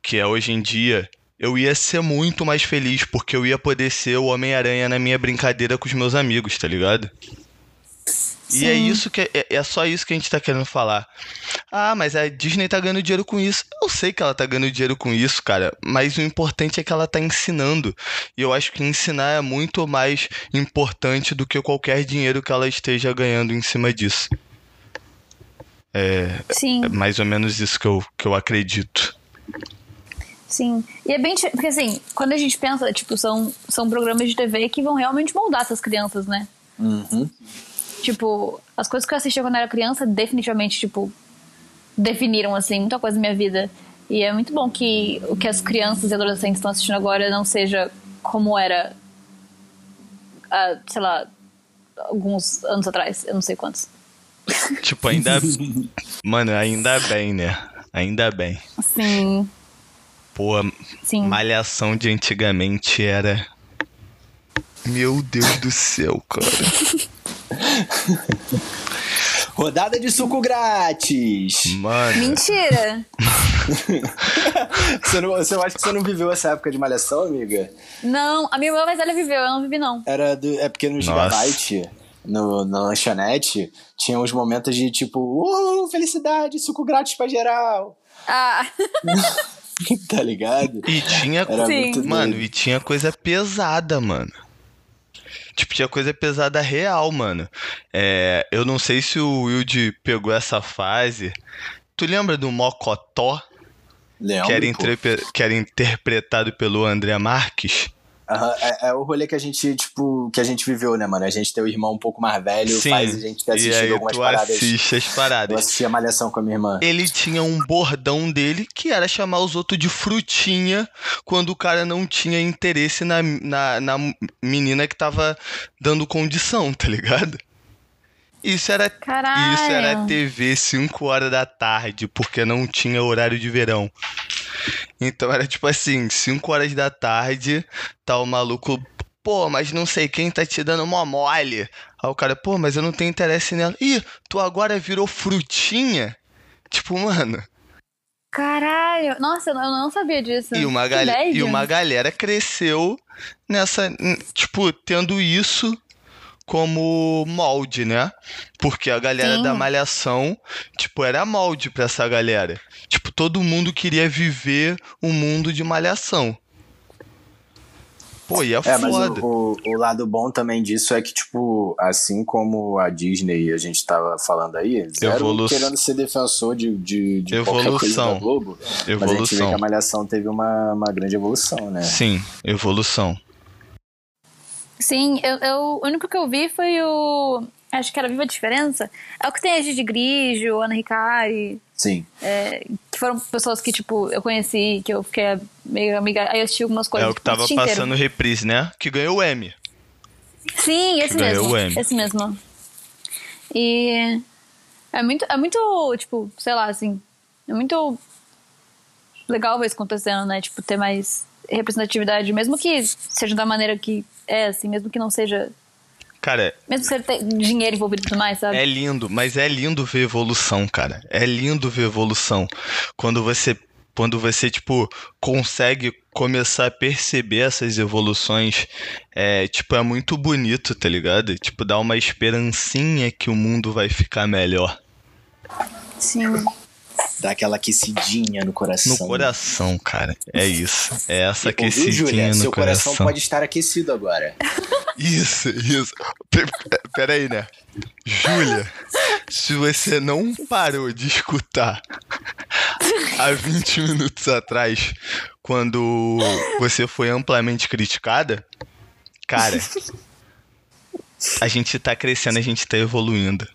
que é hoje em dia, eu ia ser muito mais feliz, porque eu ia poder ser o Homem-Aranha na minha brincadeira com os meus amigos, tá ligado? E é Sim. isso que é, é só isso que a gente tá querendo falar. Ah, mas a Disney tá ganhando dinheiro com isso. Eu sei que ela tá ganhando dinheiro com isso, cara, mas o importante é que ela tá ensinando. E eu acho que ensinar é muito mais importante do que qualquer dinheiro que ela esteja ganhando em cima disso. É, Sim. é mais ou menos isso que eu, que eu acredito. Sim. E é bem. Porque assim, quando a gente pensa, tipo, são, são programas de TV que vão realmente moldar essas crianças, né? Uhum. Tipo, as coisas que eu assistia quando eu era criança, definitivamente, tipo, definiram, assim, muita coisa da minha vida. E é muito bom que o que as crianças e adolescentes estão assistindo agora não seja como era, há, sei lá, alguns anos atrás. Eu não sei quantos. (laughs) Tipo, ainda. (laughs) Mano, ainda bem, né? Ainda bem. Sim, Pô, sim. malhação de antigamente era. Meu Deus do céu, cara. (laughs) (laughs) Rodada de suco grátis! Mano. Mentira! (laughs) Você, não, você acha que você não viveu essa época de malhação, amiga? Não, a minha irmã mais velha viveu, eu não vivi, não. Era do, é porque no. Gigabyte, no, na lanchonete, tinha uns momentos de tipo, uh, felicidade, suco grátis pra geral. Ah, (laughs) tá ligado? E tinha. Era Sim. Mano, e tinha coisa pesada, mano. Tipo, tinha coisa pesada real, mano. É, eu não sei se o Wilde pegou essa fase. Tu lembra do Mocotó, Lembro, que era, que era interpretado pelo André Marques? Aham, é, é o rolê que a gente, tipo, que a gente viveu, né, mano? A gente tem o irmão um pouco mais velho, faz a gente ter e assistido aí algumas tu paradas. assiste as Eu paradas. assistia Malhação com a minha irmã. Ele tinha um bordão dele que era chamar os outros de frutinha quando o cara não tinha interesse na, na, na menina que tava dando condição, tá ligado? Isso era, Caralho. isso era TV 5 horas da tarde, porque não tinha horário de verão. Então era tipo assim, 5 horas da tarde, tá o maluco, pô, mas não sei quem tá te dando mó mole. Aí o cara, pô, mas eu não tenho interesse nela. Ih, tu agora virou frutinha? Tipo, mano, Caralho. Nossa, eu não sabia disso. e uma, gal e uma galera cresceu nessa, tipo, tendo isso como molde, né? Porque a galera Sim. da malhação, tipo, era molde pra essa galera. Tipo, todo mundo queria viver um mundo de malhação. Pô, e é, É, mas foda. o, o, o lado bom também disso é que, tipo, assim como a Disney, a gente tava falando aí, zero Evolu- querendo ser defensor de, de, de qualquer coisa Evolução. da Globo, mas a gente vê que Evolução. a Malhação teve uma, uma grande evolução, né? Sim, evolução. Sim, eu, eu- o único que eu vi foi o. Acho que era Viva a Diferença. É o que tem a Gigi Grigio, Ana Ricari, Sim. é, que foram pessoas que, tipo, eu conheci, que eu fiquei meio amiga. Aí eu assisti algumas coisas. é o que tipo, tava assisti inteiro. passando reprise, né? Que ganhou o M. Sim, esse Que ganhou mesmo. o Emmy. Esse mesmo. E é muito, é muito, tipo, sei lá, assim, é muito legal ver isso acontecendo, né? Tipo, ter mais representatividade, mesmo que seja da maneira que é, assim, mesmo que não seja. Cara, Mesmo que ter dinheiro envolvido e tudo mais, sabe? É lindo, mas é lindo ver evolução, cara. É lindo ver evolução. Quando você, quando você tipo, consegue começar a perceber essas evoluções, é, tipo, é muito bonito, tá ligado? Tipo, dá uma esperancinha que o mundo vai ficar melhor. Sim. Dá aquela aquecidinha no coração. No coração, cara. É isso. É essa Ouviu, aquecidinha Júlia? no Seu coração. coração pode estar aquecido agora. Isso, isso. Pe- Pera aí, né? Júlia, se você não parou de escutar há 20 minutos atrás, quando você foi amplamente criticada, cara, a gente tá crescendo, a gente tá evoluindo.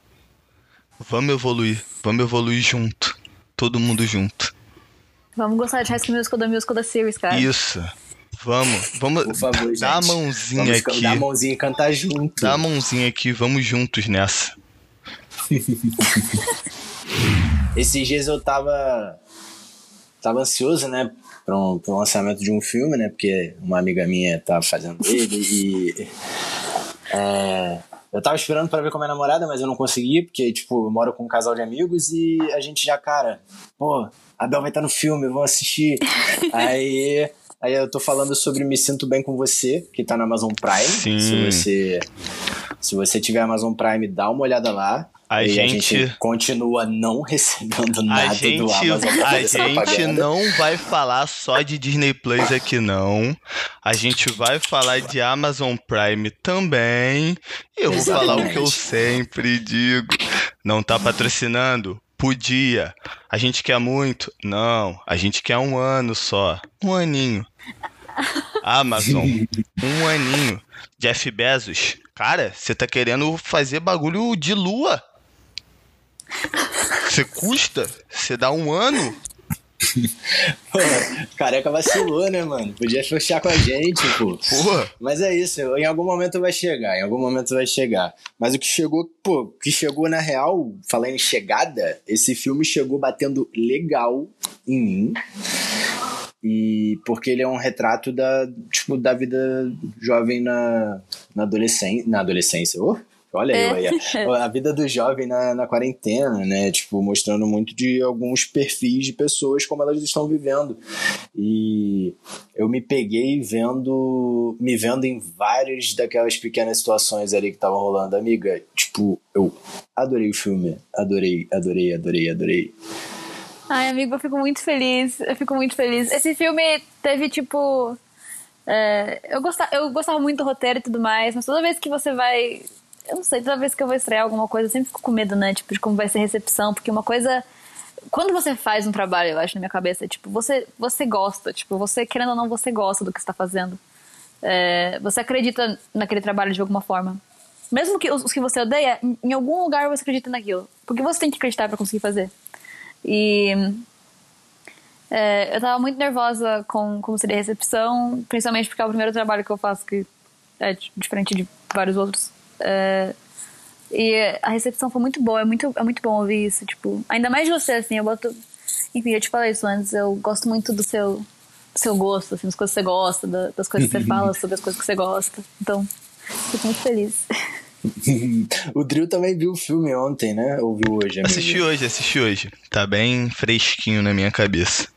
Vamos evoluir, vamos evoluir junto. Todo mundo junto. Vamos gostar de High School Musical da Musical da Series, cara. Isso. Vamos, vamos. Por favor, dá a mãozinha Vamos aqui. dar a mãozinha e cantar junto. Dá a mãozinha aqui, vamos juntos nessa. (laughs) Esses dias eu tava. Tava ansioso, né? Para um, um lançamento de um filme, né? Porque uma amiga minha tá fazendo ele e. É, eu tava esperando para ver com a minha namorada, mas eu não consegui, porque, tipo, eu moro com um casal de amigos e a gente já, cara, pô, a Bel vai estar tá no filme, vamos assistir. (laughs) aí, aí eu tô falando sobre Me Sinto Bem com Você, que tá na Amazon Prime. Sim. Se você, se você tiver Amazon Prime, dá uma olhada lá. A gente... a gente continua não (laughs) recebendo nada a gente, do Amazon. A gente não vai falar só de Disney Plus aqui, não. A gente vai falar de Amazon Prime também. E eu vou falar o que eu sempre digo. Não tá patrocinando? Podia. A gente quer muito? Não. A gente quer um ano só. Um aninho. Amazon, um aninho. Jeff Bezos, cara, você tá querendo fazer bagulho de lua? Você custa? Você dá um ano? Pô, careca vacilou, né, mano? Podia fechar com a gente, pô. Porra. Mas é isso, em algum momento vai chegar, em algum momento vai chegar. Mas o que chegou, pô, o que chegou na real, falando em chegada, esse filme chegou batendo legal em mim. E porque ele é um retrato da, tipo, da vida jovem na, na, adolescência, na adolescência. Oh, olha eu aí. A vida do jovem na, na quarentena, né? Tipo, mostrando muito de alguns perfis de pessoas como elas estão vivendo. E eu me peguei vendo, me vendo em várias daquelas pequenas situações ali que estavam rolando. Amiga, tipo, eu adorei o filme. Adorei, adorei, adorei, adorei. Ai, amigo, eu fico muito feliz. Eu fico muito feliz. Esse filme teve, tipo. É, eu, gostava, eu gostava muito do roteiro e tudo mais, mas toda vez que você vai. Eu não sei, toda vez que eu vou estrear alguma coisa, eu sempre fico com medo, né? Tipo, de como vai ser a recepção, porque uma coisa. Quando você faz um trabalho, eu acho, na minha cabeça, tipo, você, você gosta, tipo, você, querendo ou não, você gosta do que está fazendo. É, você acredita naquele trabalho de alguma forma. Mesmo que os, os que você odeia, em, em algum lugar você acredita naquilo. Porque você tem que acreditar para conseguir fazer. E é, eu tava muito nervosa com como seria a recepção, principalmente porque é o primeiro trabalho que eu faço que é diferente de vários outros. É, e a recepção foi muito boa, é muito, é muito bom ouvir isso, tipo, ainda mais de você, assim, eu boto. Enfim, eu te falei isso antes, eu gosto muito do seu, do seu gosto, assim, das coisas que você gosta, da, das coisas que você (laughs) fala sobre as coisas que você gosta. Então, fico muito feliz. (laughs) o Drill também viu o filme ontem, né? Ou viu hoje? Amigo? Assisti hoje, assisti hoje. Tá bem fresquinho na minha cabeça.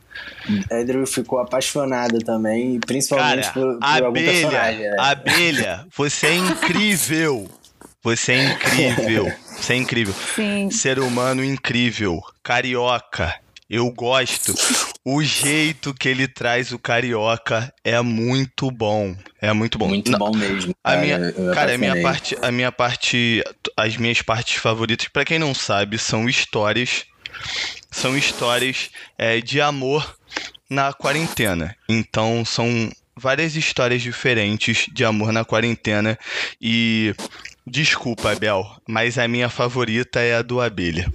A Drill ficou apaixonada também, principalmente Cara, por, por abelha, algum personagem. Né? Abelha, você é incrível. Você é incrível. Você é incrível. Sim. Ser humano incrível. Carioca. Eu gosto. O jeito que ele traz o carioca é muito bom. É muito bom. Muito Não, bom mesmo. A cara, minha, eu cara, a minha parte, a minha parte, as minhas partes favoritas, pra quem não sabe, são histórias, são histórias é, de amor na quarentena. Então são várias histórias diferentes de amor na quarentena e desculpa, Abel, mas a minha favorita é a do Abelha.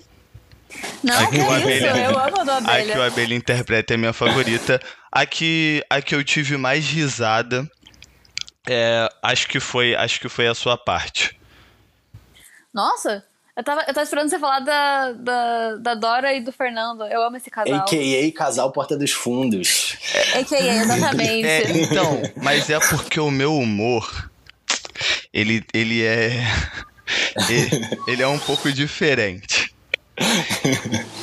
Não, Aqui que o isso, abelha. eu amo a do A abelha. que o Abelha interpreta é a minha favorita. A que, a que eu tive mais risada, é, acho que foi, acho que foi a sua parte. Nossa, eu tava, eu tava esperando você falar da, da, da Dora e do Fernando. Eu amo esse casal. A.K.A. Casal Porta dos Fundos. AKA, exatamente. (laughs) É, então, mas é porque o meu humor, ele, ele é, ele, (laughs) ele é um pouco diferente.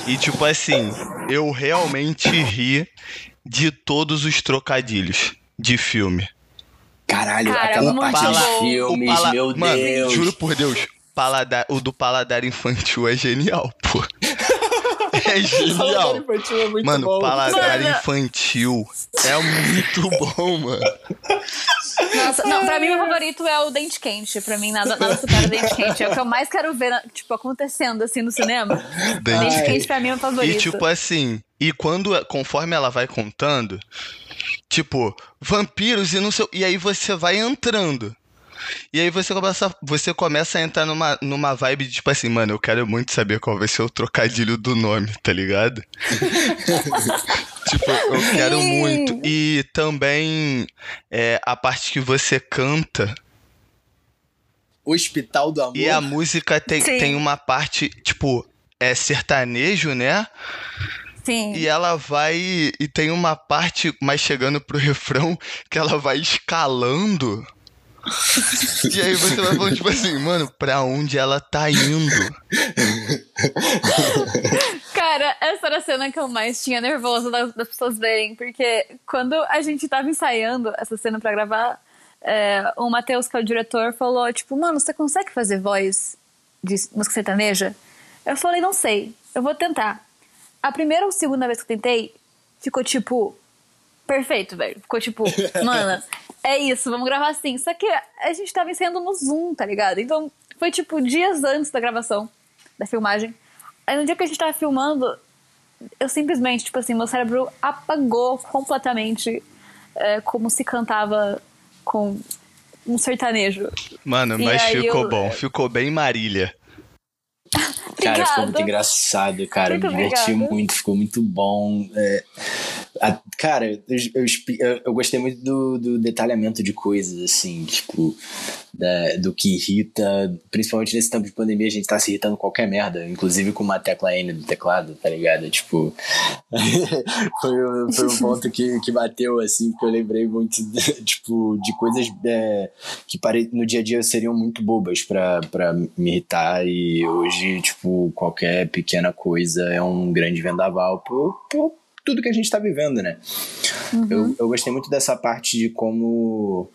E tipo assim, eu realmente ri de todos os trocadilhos de filme. Caralho, Cara, aquela parte dos bom. filmes, meu Mano, Deus. juro por Deus, paladar, o do paladar infantil é genial, pô. É (laughs) Paladar genial. infantil é muito Mano, bom. paladar Mano. infantil é muito bom, mano. Nossa, não, pra mim o favorito é o Dente Quente. Pra mim nada, nada supera o Dente Quente. É o que eu mais quero ver, tipo, acontecendo assim no cinema. Dente Dente. Quente pra mim é o favorito. E tipo assim, e quando conforme ela vai contando, tipo, vampiros e não sei, e aí você vai entrando. E aí você começa, você começa a entrar numa, numa vibe de tipo assim, mano, eu quero muito saber qual vai ser o trocadilho do nome, tá ligado? (laughs) tipo, eu quero muito. E também é, a parte que você canta Hospital do Amor. e a música tem, Sim. tem uma parte, tipo, é sertanejo, né? Sim. E ela vai. E tem uma parte mais chegando pro refrão que ela vai escalando. E aí você vai falando, tipo assim, mano, pra onde ela tá indo? Cara, essa era a cena que eu mais tinha nervoso das, das pessoas verem, porque quando a gente tava ensaiando essa cena pra gravar, é, o Matheus, que é o diretor, falou, tipo, mano, você consegue fazer voz de música sertaneja? Eu falei, não sei, eu vou tentar. A primeira ou segunda vez que eu tentei, ficou tipo. Perfeito, velho. Ficou tipo, (laughs) mano, é isso, vamos gravar assim. Só que a gente tava ensaiando no Zoom, tá ligado? Então foi tipo dias antes da gravação, da filmagem. Aí no dia que a gente tava filmando, eu simplesmente, tipo assim, meu cérebro apagou completamente é, como se cantava com um sertanejo. Mano, E mas ficou eu- bom, ficou bem Marília. (laughs) Cara, ficou muito engraçado, cara. Muito me diverti obrigada. muito, ficou muito bom. É, a- cara, eu, eu, eu- gostei muito do, do detalhamento de coisas, assim, tipo, da- do que irrita. Principalmente nesse tempo de pandemia, a gente tá se irritando com qualquer merda, inclusive com uma tecla N do teclado, tá ligado? Tipo, (laughs) foi, foi um ponto que, que bateu, assim, porque eu lembrei muito, de, tipo, de coisas é, que pare, no dia a dia seriam muito bobas pra, pra me irritar e hoje, tipo, qualquer pequena coisa é um grande vendaval por tudo que a gente tá vivendo, né? Eu, eu gostei muito dessa parte de como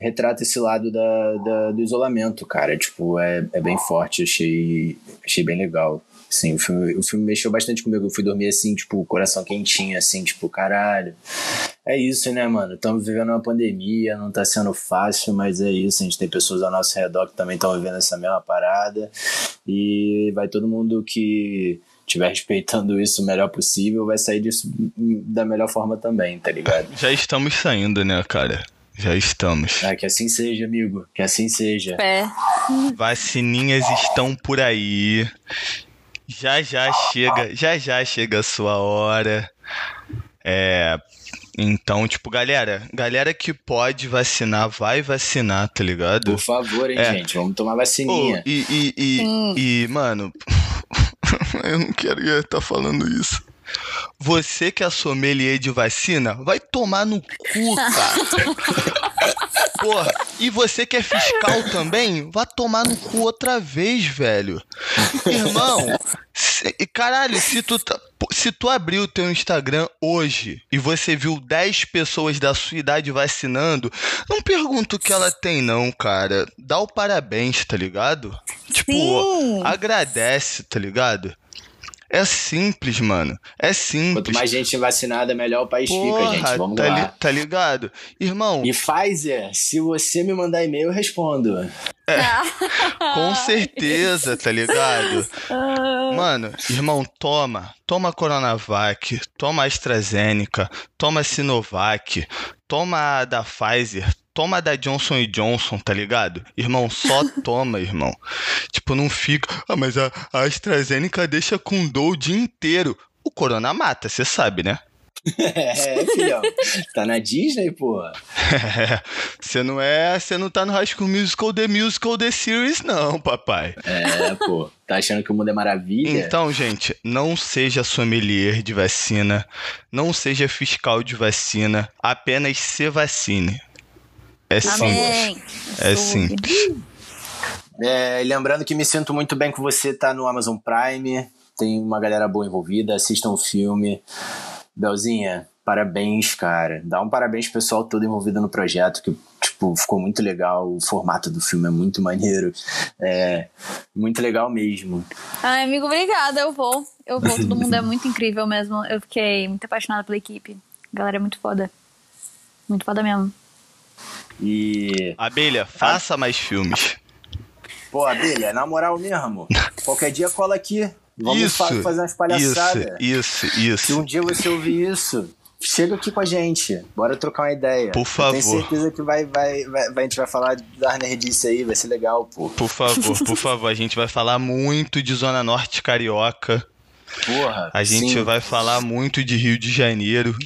retrata esse lado da, da- do isolamento, cara. Tipo, é, é bem forte, achei, achei bem legal. Sim, o filme, o filme mexeu bastante comigo. Eu fui dormir assim, tipo, coração quentinho, assim, tipo, caralho. É isso, né, mano? Estamos vivendo uma pandemia, não tá sendo fácil, mas é isso. A gente tem pessoas ao nosso redor que também estão vivendo essa mesma parada. E vai todo mundo que estiver respeitando isso o melhor possível, vai sair disso da melhor forma também, tá ligado? Já estamos saindo, né, cara? Já estamos. Ah, que assim seja, amigo. Que assim seja. É. Vacininhas estão por aí. Já já chega, já já chega a sua hora. É, então, tipo, galera, galera que pode vacinar, vai vacinar, tá ligado? Por favor, hein, É. gente. Vamos tomar vacininha. e, e, e, Sim. e, mano, (laughs) eu não quero estar falando isso. Você que é sommelier de vacina, vai tomar no cu, cara. (laughs) Porra, e você que é fiscal também, vai tomar no cu outra vez, velho. Irmão, se- e caralho, se tu, tá- se tu abrir o teu Instagram hoje e você viu 10 pessoas da sua idade vacinando, não pergunta o que ela tem, não, cara. Dá o parabéns, tá ligado? Tipo, Sim. agradece, tá ligado? É simples, mano. É simples. Quanto mais gente vacinada, melhor o país Porra, fica, gente. Vamos tá, lá. li- tá ligado? Irmão, E Pfizer, se você me mandar e-mail, eu respondo. (laughs) com certeza, tá ligado? Mano, irmão, toma. Toma Coronavac, toma AstraZeneca, toma Sinovac, toma a da Pfizer, toma da Johnson Johnson, tá ligado? Irmão, só (laughs) toma, irmão. Tipo, não fica. Ah, mas a, a AstraZeneca deixa com dor o dia inteiro. O corona mata, você sabe, né? (laughs) É, filhão. Tá na Disney, porra. (laughs) Você não é. Você não tá no High School Musical The Musical The Series, não, papai. É, pô. Tá achando que o mundo é maravilha? Então, gente, não seja sommelier de vacina, não seja fiscal de vacina, apenas se vacine. É simples. Amém. É simples. É, lembrando que me sinto muito bem que você tá no Amazon Prime. Tem uma galera boa envolvida. Assistam o filme. Belzinha, parabéns, cara. Dá um parabéns pro pessoal todo envolvido no projeto, que tipo, ficou muito legal. O formato do filme é muito maneiro. É muito legal mesmo. Ai, amigo, obrigada. Eu vou. Eu vou. Todo mundo é muito incrível mesmo. Eu fiquei muito apaixonada pela equipe. A galera é muito foda. Muito foda mesmo. E, Abelha, faça mais filmes. pô, Abelha, na moral mesmo, (laughs) qualquer dia cola aqui. Vamos isso, fa- fazer umas palhaçadas. isso, isso, Se isso. um dia você ouvir isso, chega aqui com a gente. Bora trocar uma ideia. Por Eu favor. tenho certeza que vai, vai, vai, vai- a gente vai falar da nerdice aí, vai ser legal, pô. Por favor, (laughs) por favor, a gente vai falar muito de Zona Norte Carioca. Porra. A gente sim. vai falar muito de Rio de Janeiro.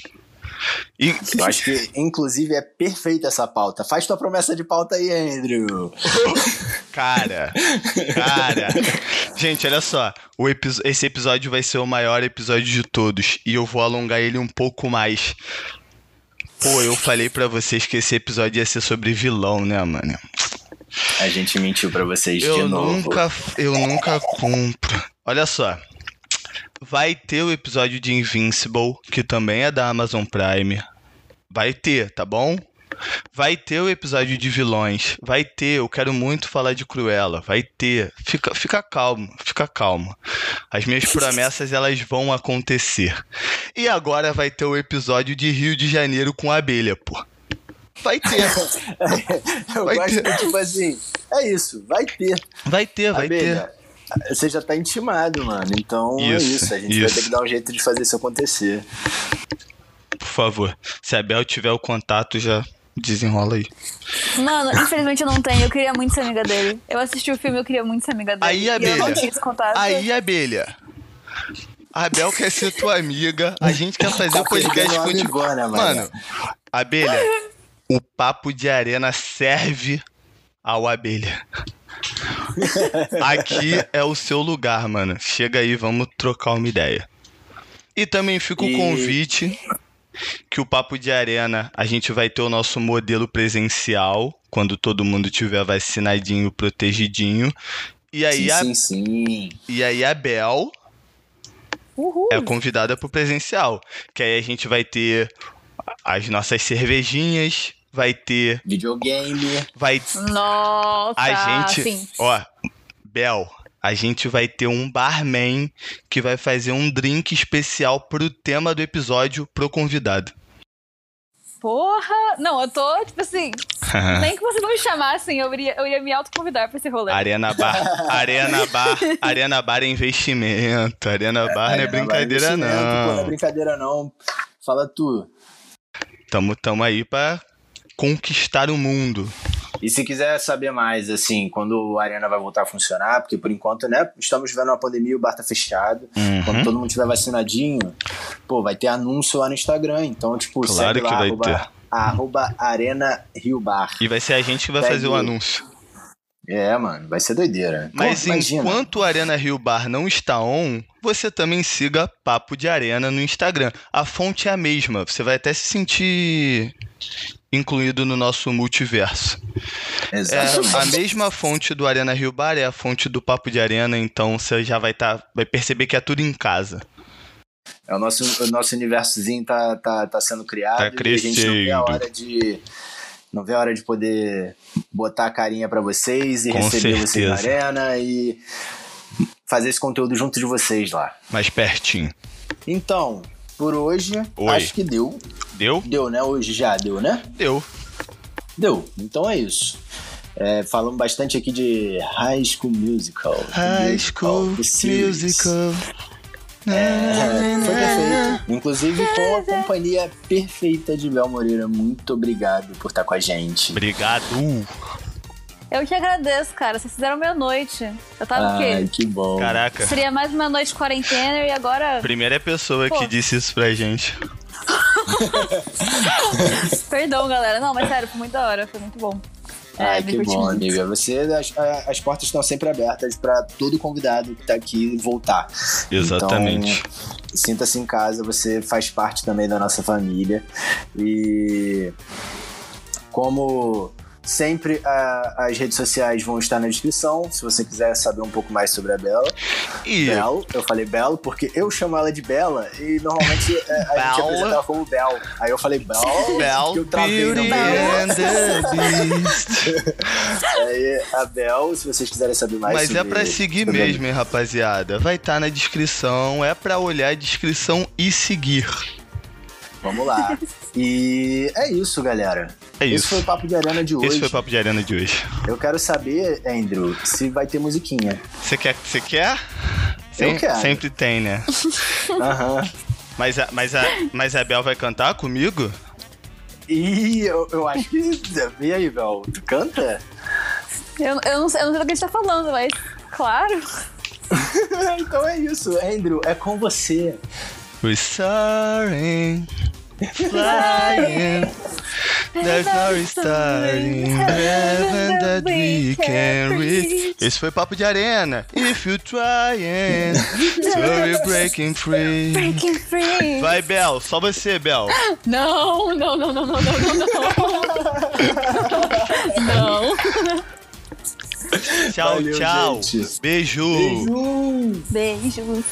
E... (laughs) Eu acho que, inclusive, é perfeita essa pauta. Faz tua promessa de pauta aí, Andrew. (laughs) cara, cara. Gente, olha só. O esse episódio vai ser o maior episódio de todos. E eu vou alongar ele um pouco mais. Pô, eu falei para vocês que esse episódio ia ser sobre vilão, né, mano? A gente mentiu para vocês eu de novo. Nunca, eu nunca compro. Olha só. Vai ter o episódio de Invincible, que também é da Amazon Prime. Vai ter, tá bom? Vai ter o episódio de vilões. Vai ter, eu quero muito falar de Cruella. Vai ter. Fica, fica calmo, fica calmo. As minhas (laughs) promessas elas vão acontecer. E agora vai ter o episódio de Rio de Janeiro com a abelha, pô. Vai ter. (laughs) eu vai gosto ter. tipo assim, é isso, vai ter. Vai ter, vai abelha. ter você já tá intimado, mano. Então isso, é isso. A gente isso. vai ter que dar um jeito de fazer isso acontecer. Por favor. Se a Bel tiver o contato, já desenrola aí. Mano, infelizmente eu não tenho. Eu queria muito ser amiga dele. Eu assisti o filme, eu queria muito ser amiga dele. Aí, abelha. Aí, abelha. A Bel quer ser tua amiga. A gente quer fazer o podcast contigo. Mano, abelha, o papo de arena serve ao abelha. (laughs) Aqui é o seu lugar, mano. Chega aí, vamos trocar uma ideia. E também fica o convite que o Papo de Arena, a gente vai ter o nosso modelo presencial, quando todo mundo tiver vacinadinho, protegidinho. E aí sim, a, sim, sim. E aí a Bel Uhul. é convidada pro presencial. Que aí a gente vai ter as nossas cervejinhas, vai ter. Videogame. Vai. Nossa! A gente. Sim. Ó, Bel, a gente vai ter um barman que vai fazer um drink especial pro tema do episódio pro convidado. Porra! Não, eu tô, tipo assim. (laughs) nem que você não me chamassem, eu iria, eu iria me autoconvidar pra esse rolê. Arena Bar. (laughs) Arena Bar. Arena Bar é investimento. Arena Bar Arena não é brincadeira, é não. Pô, não é brincadeira, não. Fala tu. Tamo, tamo aí pra conquistar o mundo. E se quiser saber mais, assim, quando a arena vai voltar a funcionar, porque por enquanto, né, estamos vivendo uma pandemia, o bar tá fechado. Uhum. Quando todo mundo tiver vacinadinho, pô, vai ter anúncio lá no Instagram. Então, tipo, claro segue que lá, vai arroba, ter. arroba Arena Rio Bar. E vai ser a gente que vai Segue fazer o anúncio. É, mano, vai ser doideira. Pô, Mas imagina. enquanto o Arena Rio Bar não está on, você também siga Papo de Arena no Instagram. A fonte é a mesma, você vai até se sentir incluído no nosso multiverso. É, a mesma fonte do Arena Rio Bar é a fonte do Papo de Arena, então você já vai tá, vai perceber que é tudo em casa. É o nosso, o nosso universozinho tá, tá, tá sendo criado Tá e a gente não vê a crescendo. hora de. Não vê a hora de poder botar a carinha pra vocês e Com receber vocês na certeza. arena e fazer esse conteúdo junto de vocês lá. Mais pertinho. Então, por hoje, Oi. acho que deu. Deu? Deu, né? Hoje já deu, né? Deu. Deu. Então é isso. É, falamos bastante aqui de High School Musical. High School. Musical. É, foi perfeito. Inclusive com a companhia perfeita de Bel Moreira. Muito obrigado por estar com a gente. Obrigado. Eu que agradeço, cara. Vocês fizeram meia-noite. Eu tava o Ai, quê? que bom. Caraca. Seria mais uma noite de quarentena e agora. Primeira pessoa Pô. que disse isso pra gente. (laughs) Perdão, galera. Não, mas sério, foi muito da hora. Foi muito bom. É, Ai, que bom, muito. amiga. Você, as, as portas estão sempre abertas para todo convidado que tá aqui voltar. Exatamente. Então, sinta-se em casa, você faz parte também da nossa família. E como sempre, a- as redes sociais vão estar na descrição. Se você quiser saber um pouco mais sobre a Bela. E Bel, eu falei Belo porque eu chamo ela de Bela e normalmente é, a gente apresenta ela como Bel. Aí eu falei Bel, Bell que eu travei no Beauty Bel. and. (laughs) Aí, a Bel, se vocês quiserem saber mais Mas é sobre- pra seguir mesmo, hein, rapaziada. Vai estar na descrição. É pra olhar a descrição e seguir. Vamos lá. (laughs) E é isso, galera. É Esse isso. foi o Papo de Arena de hoje. Esse foi o papo de arena de hoje. Eu quero saber, Andrew, se vai ter musiquinha. Você quer? Você quer? Sem- quero. Sempre tem, né? (laughs) Aham. Mas a, mas, a, mas a Bel vai cantar comigo? E eu, eu acho que. E aí, Bel? Tu canta? Eu, eu, não sei, eu não sei do que a gente tá falando, mas. Claro. (laughs) então é isso, Andrew, é com você. We're sorry. Flying. There's no star in heaven that we can reach. Esse foi Papo de Arena. If you trying, so you're breaking free. Breaking free. Vai, Bel. Só você, Bel. Não, não, não, não, não, não, não, não. (laughs) Não. Tchau, Valeu, tchau. gente. Beijo. Beijo. Beijos.